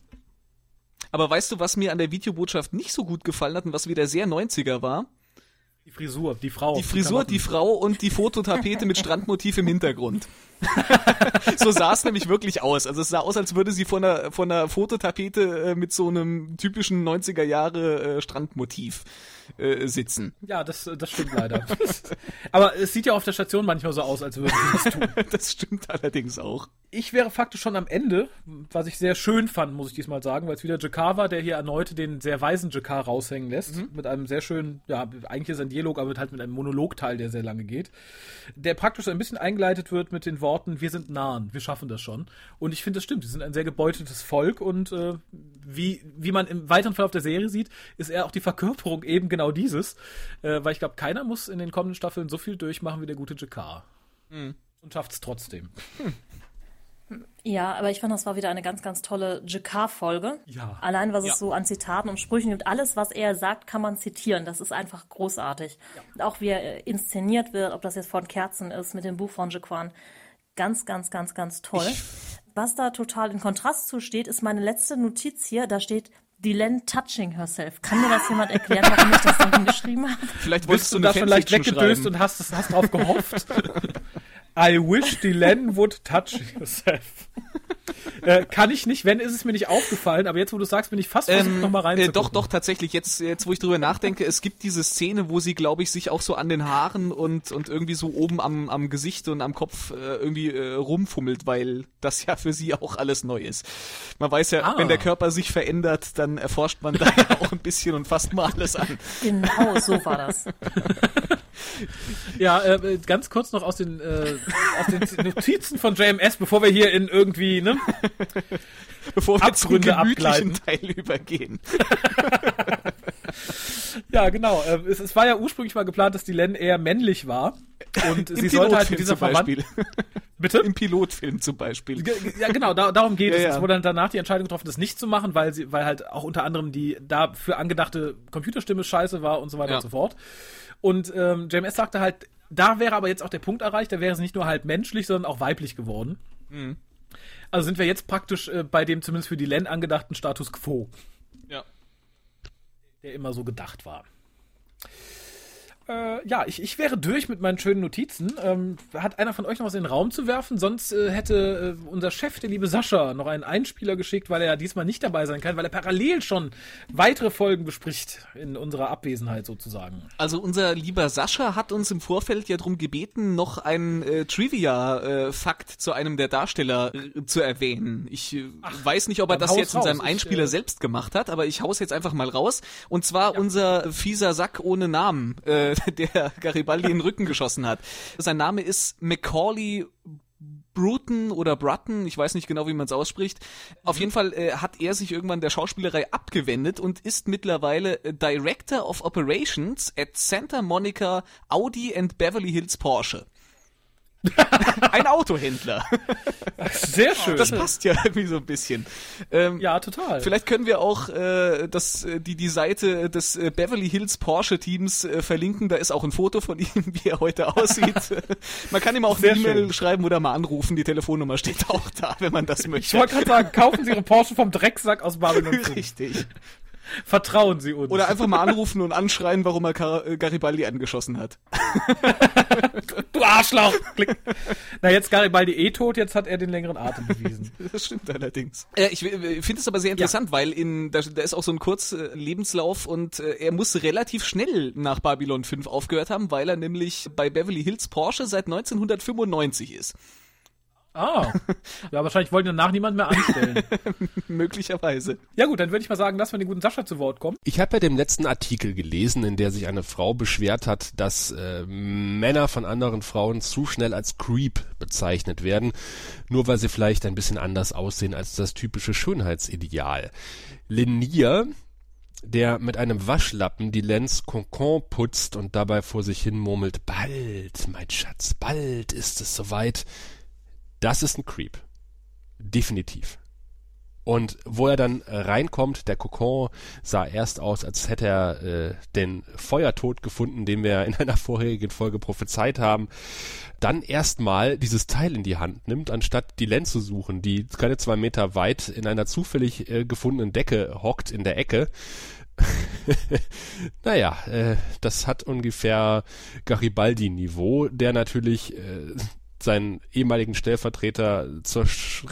Aber weißt du, was mir an der Videobotschaft nicht so gut gefallen hat und was wieder sehr 90er war? die Frisur, die Frau. Die Frisur, die Frau und die Fototapete mit Strandmotiv im Hintergrund. so sah es nämlich wirklich aus. Also es sah aus, als würde sie von einer, von einer Fototapete äh, mit so einem typischen 90er Jahre äh, Strandmotiv äh, sitzen. Ja, das, das stimmt leider. Aber es sieht ja auf der Station manchmal so aus, als würde sie das tun. Das stimmt allerdings auch. Ich wäre faktisch schon am Ende, was ich sehr schön fand, muss ich diesmal sagen, weil es wieder Jakar war, der hier erneut den sehr weisen Jakar raushängen lässt. Mit einem sehr schönen, ja, eigentlich ist ein Dialog, aber halt mit einem Monologteil, der sehr lange geht. Der praktisch so ein bisschen eingeleitet wird mit den Worten, wir sind nahen, wir schaffen das schon. Und ich finde, das stimmt. Sie sind ein sehr gebeutetes Volk und äh, wie, wie man im weiteren Verlauf der Serie sieht, ist er auch die Verkörperung eben genau dieses. Äh, weil ich glaube, keiner muss in den kommenden Staffeln so viel durchmachen wie der gute Jakar. Und schafft es trotzdem. Ja, aber ich fand, das war wieder eine ganz, ganz tolle Jakar-Folge. Ja. Allein, was Ja. es so an Zitaten und Sprüchen gibt. Alles, was er sagt, kann man zitieren. Das ist einfach großartig. Und auch wie er inszeniert wird, ob das jetzt von Kerzen ist, mit dem Buch von Jaquan. Ganz, ganz, ganz, ganz toll. was da total in Kontrast zu steht, ist meine letzte Notiz hier. Da steht Dylan touching herself. Kann mir das jemand erklären, warum ich das da hingeschrieben habe? Vielleicht Bist du du da schon leicht weggedöst und hast, hast drauf gehofft? I wish Dylan would touch yourself. äh, kann ich nicht, wenn ist es mir nicht aufgefallen, aber jetzt, wo du sagst, bin ich fast versucht, Ähm, noch mal rein äh, doch, doch, tatsächlich. Jetzt, jetzt, wo ich drüber nachdenke, es gibt diese Szene, wo sie, glaube ich, sich auch so an den Haaren und, und irgendwie so oben am, am Gesicht und am Kopf äh, irgendwie äh, rumfummelt, weil das ja für sie auch alles neu ist. Man weiß ja, Ah. wenn der Körper sich verändert, dann erforscht man da ja auch ein bisschen und fasst mal alles an. Genau, so war das. Ja, äh, ganz kurz noch aus den, äh, aus den Notizen von JMS, bevor wir hier in irgendwie, ne? Bevor wir zum Abgründe gemütlichen abgleiten. Teil übergehen. Ja, genau. Äh, es, es war ja ursprünglich mal geplant, dass Dylan eher männlich war. Und sie sollte halt mit dieser zum. Beispiel. Bitte? Im Pilotfilm zum Beispiel. Ja, genau, da, darum geht Ja, es. ja. Es wurde dann danach die Entscheidung getroffen, das nicht zu machen, weil sie, weil halt auch unter anderem die dafür angedachte Computerstimme scheiße war und so weiter Ja. und so fort. Und ähm, JMS sagte halt, da wäre aber jetzt auch der Punkt erreicht, da wäre es nicht nur halt menschlich, sondern auch weiblich geworden. Mhm. Also sind wir jetzt praktisch äh, bei dem zumindest für die Len angedachten Status quo, Ja. der immer so gedacht war. Äh, ja, ich, ich wäre durch mit meinen schönen Notizen. Ähm, hat einer von euch noch was in den Raum zu werfen? Sonst äh, hätte äh, unser Chef, der liebe Sascha, noch einen Einspieler geschickt, weil er ja diesmal nicht dabei sein kann, weil er parallel schon weitere Folgen bespricht in unserer Abwesenheit sozusagen. Also unser lieber Sascha hat uns im Vorfeld ja drum gebeten, noch einen äh, Trivia-Fakt zu einem der Darsteller äh, zu erwähnen. Ich äh, weiß nicht, ob er das jetzt in seinem raus. Ich, Einspieler äh, selbst gemacht hat, aber ich hau's jetzt einfach mal raus. Und zwar unser fieser Sack ohne Namen, äh, der Garibaldi in den Rücken geschossen hat. Sein Name ist Macaulay Bruton oder Brutton, ich weiß nicht genau, wie man es ausspricht. Auf jeden Fall äh, hat er sich irgendwann der Schauspielerei abgewendet und ist mittlerweile äh, Director of Operations at Santa Monica Audi and Beverly Hills Porsche. Ein Autohändler. Sehr schön. Das passt ja irgendwie so ein bisschen. Ähm, ja, total. Vielleicht können wir auch äh, das, äh, die, die Seite des äh, Beverly Hills Porsche Teams äh, verlinken. Da ist auch ein Foto von ihm, wie er heute aussieht. man kann ihm auch Sehr eine E-Mail schreiben oder mal anrufen. Die Telefonnummer steht auch da, wenn man das Ich möchte. wollte gerade sagen, kaufen Sie Ihre Porsche vom Drecksack aus Babylon 5. Richtig. Vertrauen Sie uns. Oder einfach mal anrufen und anschreien, warum er Gar äh, Garibaldi angeschossen hat. du Arschloch! Klick. Na, jetzt Garibaldi eh tot, jetzt hat er den längeren Atem bewiesen. Das stimmt allerdings. Äh, ich äh, finde es aber sehr interessant, weil in da, da ist auch so ein kurzer Lebenslauf und äh, er muss relativ schnell nach Babylon 5 aufgehört haben, weil er nämlich bei Beverly Hills Porsche seit 1995 ist. Ah. Ja, wahrscheinlich wollen danach niemand mehr anstellen. Möglicherweise. Ja gut, dann würde ich mal sagen, lassen wir den guten Sascha zu Wort kommen. Ich habe ja den letzten Artikel gelesen, in der sich eine Frau beschwert hat, dass äh, Männer von anderen Frauen zu schnell als Creep bezeichnet werden, nur weil sie vielleicht ein bisschen anders aussehen als das typische Schönheitsideal. Lenier, der mit einem Waschlappen die Lenz Concon putzt und dabei vor sich hin murmelt, bald, mein Schatz, bald ist es soweit. Das ist ein Creep. Definitiv. Und wo er dann äh, reinkommt, der Kokon sah erst aus, als hätte er äh, den Feuertod gefunden, den wir in einer vorherigen Folge prophezeit haben. Dann erstmal dieses Teil in die Hand nimmt, anstatt die Len zu suchen, die keine zwei Meter weit in einer zufällig äh, gefundenen Decke hockt in der Ecke. naja, äh, das hat ungefähr Garibaldi-Niveau, der natürlich äh, seinen ehemaligen Stellvertreter zur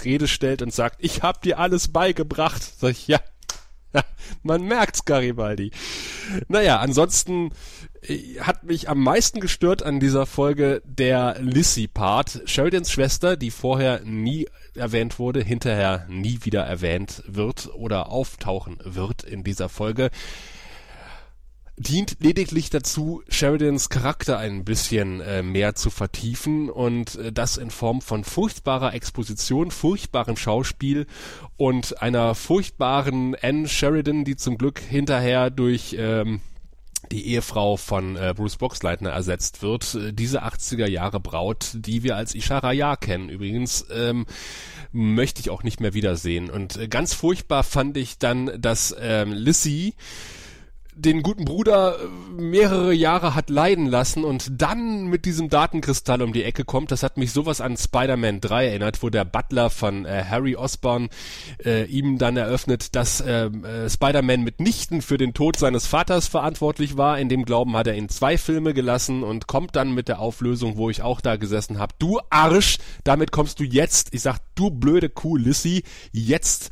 Rede stellt und sagt, ich hab dir alles beigebracht. Sag ich, ja, ja, man merkt's, Garibaldi. Naja, ansonsten äh, hat mich am meisten gestört an dieser Folge der Lissy-Part. Sheridans Schwester, die vorher nie erwähnt wurde, hinterher nie wieder erwähnt wird oder auftauchen wird in dieser Folge dient lediglich dazu, Sheridans Charakter ein bisschen äh, mehr zu vertiefen und äh, das in Form von furchtbarer Exposition, furchtbarem Schauspiel und einer furchtbaren Anne Sheridan, die zum Glück hinterher durch ähm, die Ehefrau von äh, Bruce Boxleitner ersetzt wird. Äh, diese 80er Jahre Braut, die wir als Isharaya kennen übrigens, ähm, möchte ich auch nicht mehr wiedersehen. Und äh, ganz furchtbar fand ich dann, dass ähm, Lissy den guten Bruder äh, mehrere Jahre hat leiden lassen und dann mit diesem Datenkristall um die Ecke kommt, das hat mich sowas an Spider-Man 3 erinnert, wo der Butler von äh, Harry Osborn äh, ihm dann eröffnet, dass äh, äh, Spider-Man mitnichten für den Tod seines Vaters verantwortlich war. In dem Glauben hat er ihn zwei Filme gelassen und kommt dann mit der Auflösung, wo ich auch da gesessen habe. Du Arsch, damit kommst du jetzt, ich sag, du blöde Kuh, Lissy, jetzt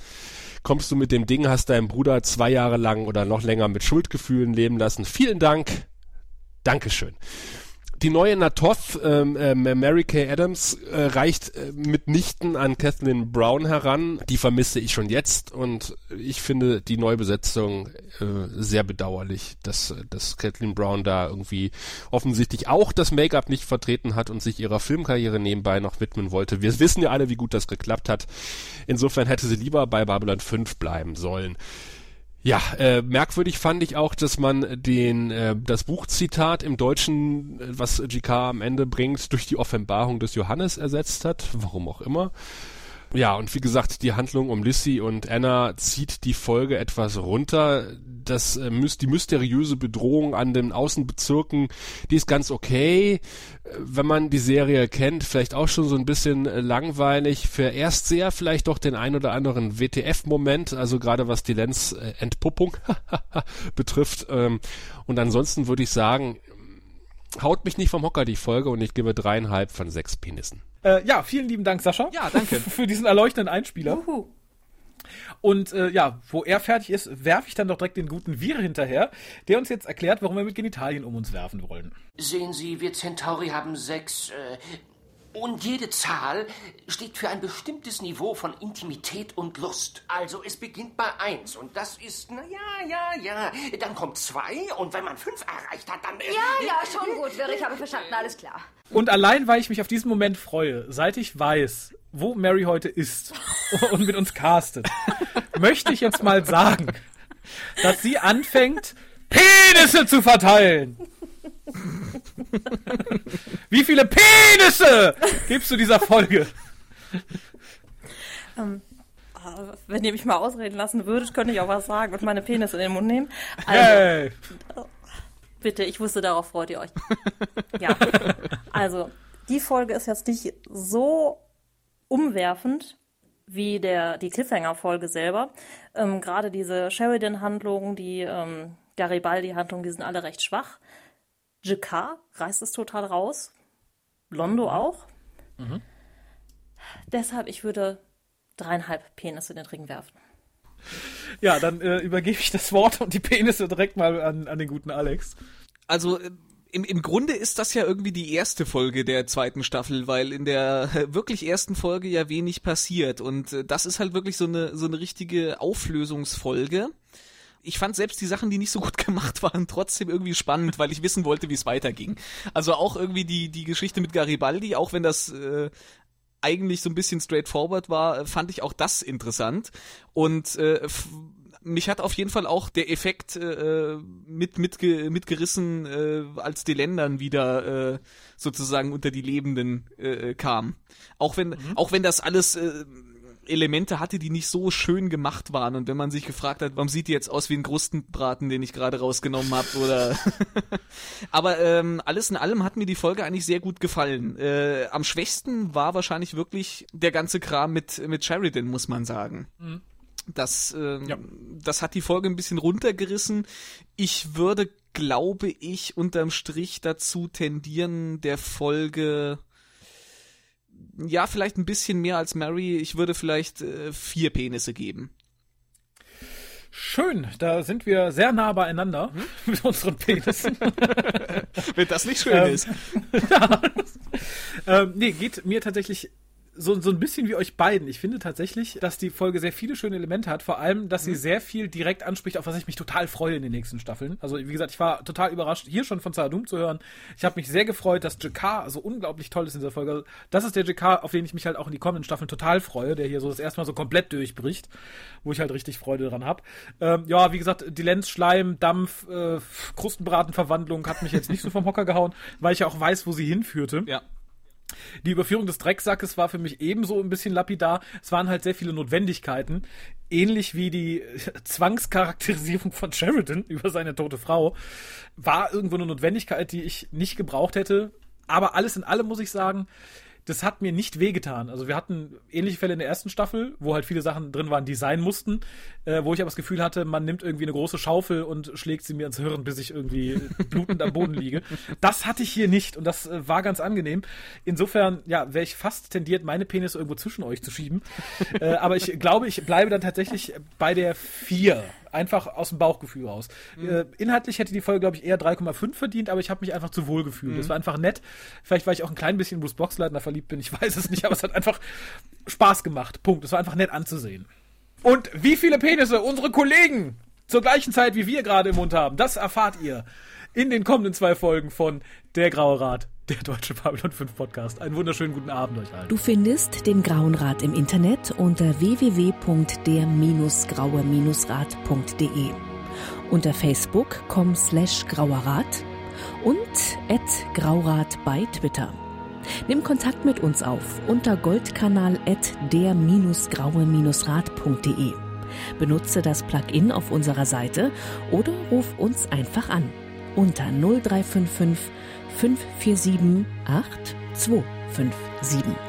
kommst du mit dem Ding, hast deinen Bruder zwei Jahre lang oder noch länger mit Schuldgefühlen leben lassen. Vielen Dank. Dankeschön. Die neue Natoth, ähm, äh, Mary Kay Adams, äh, reicht äh, mitnichten an Kathleen Brown heran. Die vermisse ich schon jetzt und ich finde die Neubesetzung äh, sehr bedauerlich, dass, dass Kathleen Brown da irgendwie offensichtlich auch das Make-up nicht vertreten hat und sich ihrer Filmkarriere nebenbei noch widmen wollte. Wir wissen ja alle, wie gut das geklappt hat. Insofern hätte sie lieber bei Babylon 5 bleiben sollen. Ja, äh, merkwürdig fand ich auch, dass man den äh, das Buchzitat im Deutschen, äh, was GK am Ende bringt, durch die Offenbarung des Johannes ersetzt hat, warum auch immer. Ja, und wie gesagt, die Handlung um Lissy und Anna zieht die Folge etwas runter. Das, äh, die mysteriöse Bedrohung an den Außenbezirken, die ist ganz okay. Äh, wenn man die Serie kennt, vielleicht auch schon so ein bisschen äh, langweilig. Für erst sehr vielleicht doch den ein oder anderen WTF-Moment, also gerade was die Lenz-Entpuppung betrifft. Ähm, und ansonsten würde ich sagen, haut mich nicht vom Hocker die Folge und ich gebe dreieinhalb von sechs Penissen. Äh, ja, vielen lieben Dank, Sascha. Ja, danke. Für diesen erleuchtenden Einspieler. Uhu. Und äh, ja, wo er fertig ist, werfe ich dann doch direkt den guten Wir hinterher, der uns jetzt erklärt, warum wir mit Genitalien um uns werfen wollen. Sehen Sie, wir Centauri haben sechs. Äh, und jede Zahl steht für ein bestimmtes Niveau von Intimität und Lust. Also es beginnt bei eins und das ist, na ja, ja, ja. Dann kommt zwei und wenn man fünf erreicht hat, dann. äh, Ja, ja, schon gut, Wirr, ich habe verstanden, alles klar. Und allein, weil ich mich auf diesen Moment freue, seit ich weiß, wo Mary heute ist und mit uns castet, möchte ich jetzt mal sagen, dass sie anfängt, Penisse zu verteilen. Wie viele Penisse gibst du dieser Folge? Ah, Wenn ihr mich mal ausreden lassen würdet, könnte ich auch was sagen und meine Penis in den Mund nehmen. Also, Hey. bitte, ich wusste, darauf freut ihr euch. Ja. Also, die Folge ist jetzt nicht so umwerfend wie der, die Cliffhanger-Folge selber. Ähm, Gerade diese Sheridan-Handlung, die ähm, Garibaldi-Handlung, die sind alle recht schwach. Jakar reißt es total raus. Londo auch. Deshalb, ich würde dreieinhalb Penisse in den Ring werfen. Ja, dann äh, übergebe ich das Wort und die Penisse direkt mal an, an den guten Alex. Also äh, im, im Grunde ist das ja irgendwie die erste Folge der zweiten Staffel, weil in der äh, wirklich ersten Folge ja wenig passiert und äh, das ist halt wirklich so eine so eine richtige Auflösungsfolge. Ich fand selbst die Sachen, die nicht so gut gemacht waren, trotzdem irgendwie spannend, weil ich wissen wollte, wie es weiterging. Also auch irgendwie die die Geschichte mit Garibaldi, auch wenn das äh, eigentlich so ein bisschen straightforward war, äh, fand ich auch das interessant. Und äh, mich hat auf jeden Fall auch der Effekt äh, mit, mitge mitgerissen, äh, als die Ländern wieder äh, sozusagen unter die Lebenden äh, kam. Auch wenn, auch wenn das alles äh, Elemente hatte, die nicht so schön gemacht waren. Und wenn man sich gefragt hat, warum sieht die jetzt aus wie ein Krustenbraten, den ich gerade rausgenommen habe, oder aber ähm, alles in allem hat mir die Folge eigentlich sehr gut gefallen. Äh, am schwächsten war wahrscheinlich wirklich der ganze Kram mit, mit Sheridan, muss man sagen. Das, ähm, Ja. das hat die Folge ein bisschen runtergerissen. Ich würde, glaube ich, unterm Strich dazu tendieren, der Folge ja, vielleicht ein bisschen mehr als Mary. Ich würde vielleicht äh, vier Penisse geben. Schön, da sind wir sehr nah beieinander mit unseren Penissen. Wenn das nicht schön Ähm, ist. ähm, nee, geht mir tatsächlich so, so ein bisschen wie euch beiden. Ich finde tatsächlich, dass die Folge sehr viele schöne Elemente hat. Vor allem, dass sie sehr viel direkt anspricht, auf was ich mich total freue in den nächsten Staffeln. Also, wie gesagt, ich war total überrascht, hier schon von Zaradum zu hören. Ich habe mich sehr gefreut, dass Jakar so unglaublich toll ist in dieser Folge. Also, Das ist der Jakar, auf den ich mich halt auch in die kommenden Staffeln total freue, der hier so das erste Mal so komplett durchbricht, wo ich halt richtig Freude dran habe. Ähm, ja, wie gesagt, die Lenz, Schleim, Dampf, äh, Krustenbratenverwandlung hat mich jetzt nicht so vom Hocker gehauen, weil ich ja auch weiß, wo sie hinführte. Ja. Die Überführung des Drecksackes war für mich ebenso ein bisschen lapidar. Es waren halt sehr viele Notwendigkeiten. Ähnlich wie die Zwangscharakterisierung von Sheridan über seine tote Frau. War irgendwo eine Notwendigkeit, die ich nicht gebraucht hätte. Aber alles in allem muss ich sagen, das hat mir nicht wehgetan. Also wir hatten ähnliche Fälle in der ersten Staffel, wo halt viele Sachen drin waren, die sein mussten, äh, wo ich aber das Gefühl hatte, man nimmt irgendwie eine große Schaufel und schlägt sie mir ins Hirn, bis ich irgendwie blutend am Boden liege. Das hatte ich hier nicht und das äh, war ganz angenehm. Insofern, ja, wäre ich fast tendiert, meine Penis irgendwo zwischen euch zu schieben. äh, aber ich glaube, ich bleibe dann tatsächlich bei der 4 einfach aus dem Bauchgefühl raus. Mhm. Äh, inhaltlich hätte die Folge, glaube ich, eher 3,5 verdient, aber ich habe mich einfach zu wohl gefühlt. Mhm. Es war einfach nett. Vielleicht, weil ich auch ein klein bisschen in Bruce Boxleitner verliebt bin, ich weiß es nicht, aber es hat einfach Spaß gemacht. Punkt. Es war einfach nett anzusehen. Und wie viele Penisse unsere Kollegen zur gleichen Zeit wie wir gerade im Mund haben, das erfahrt ihr in den kommenden zwei Folgen von Der Graue Rat, der Deutsche Babylon 5 Podcast. Einen wunderschönen guten Abend euch allen. Du findest den Grauen Rat im Internet unter www.der-graue-rat.de unter facebook.com slash grauerrat und at graurat bei Twitter. Nimm Kontakt mit uns auf unter goldkanal at der-graue-rat.de. Benutze das Plugin auf unserer Seite oder ruf uns einfach an unter 0355 547 8257.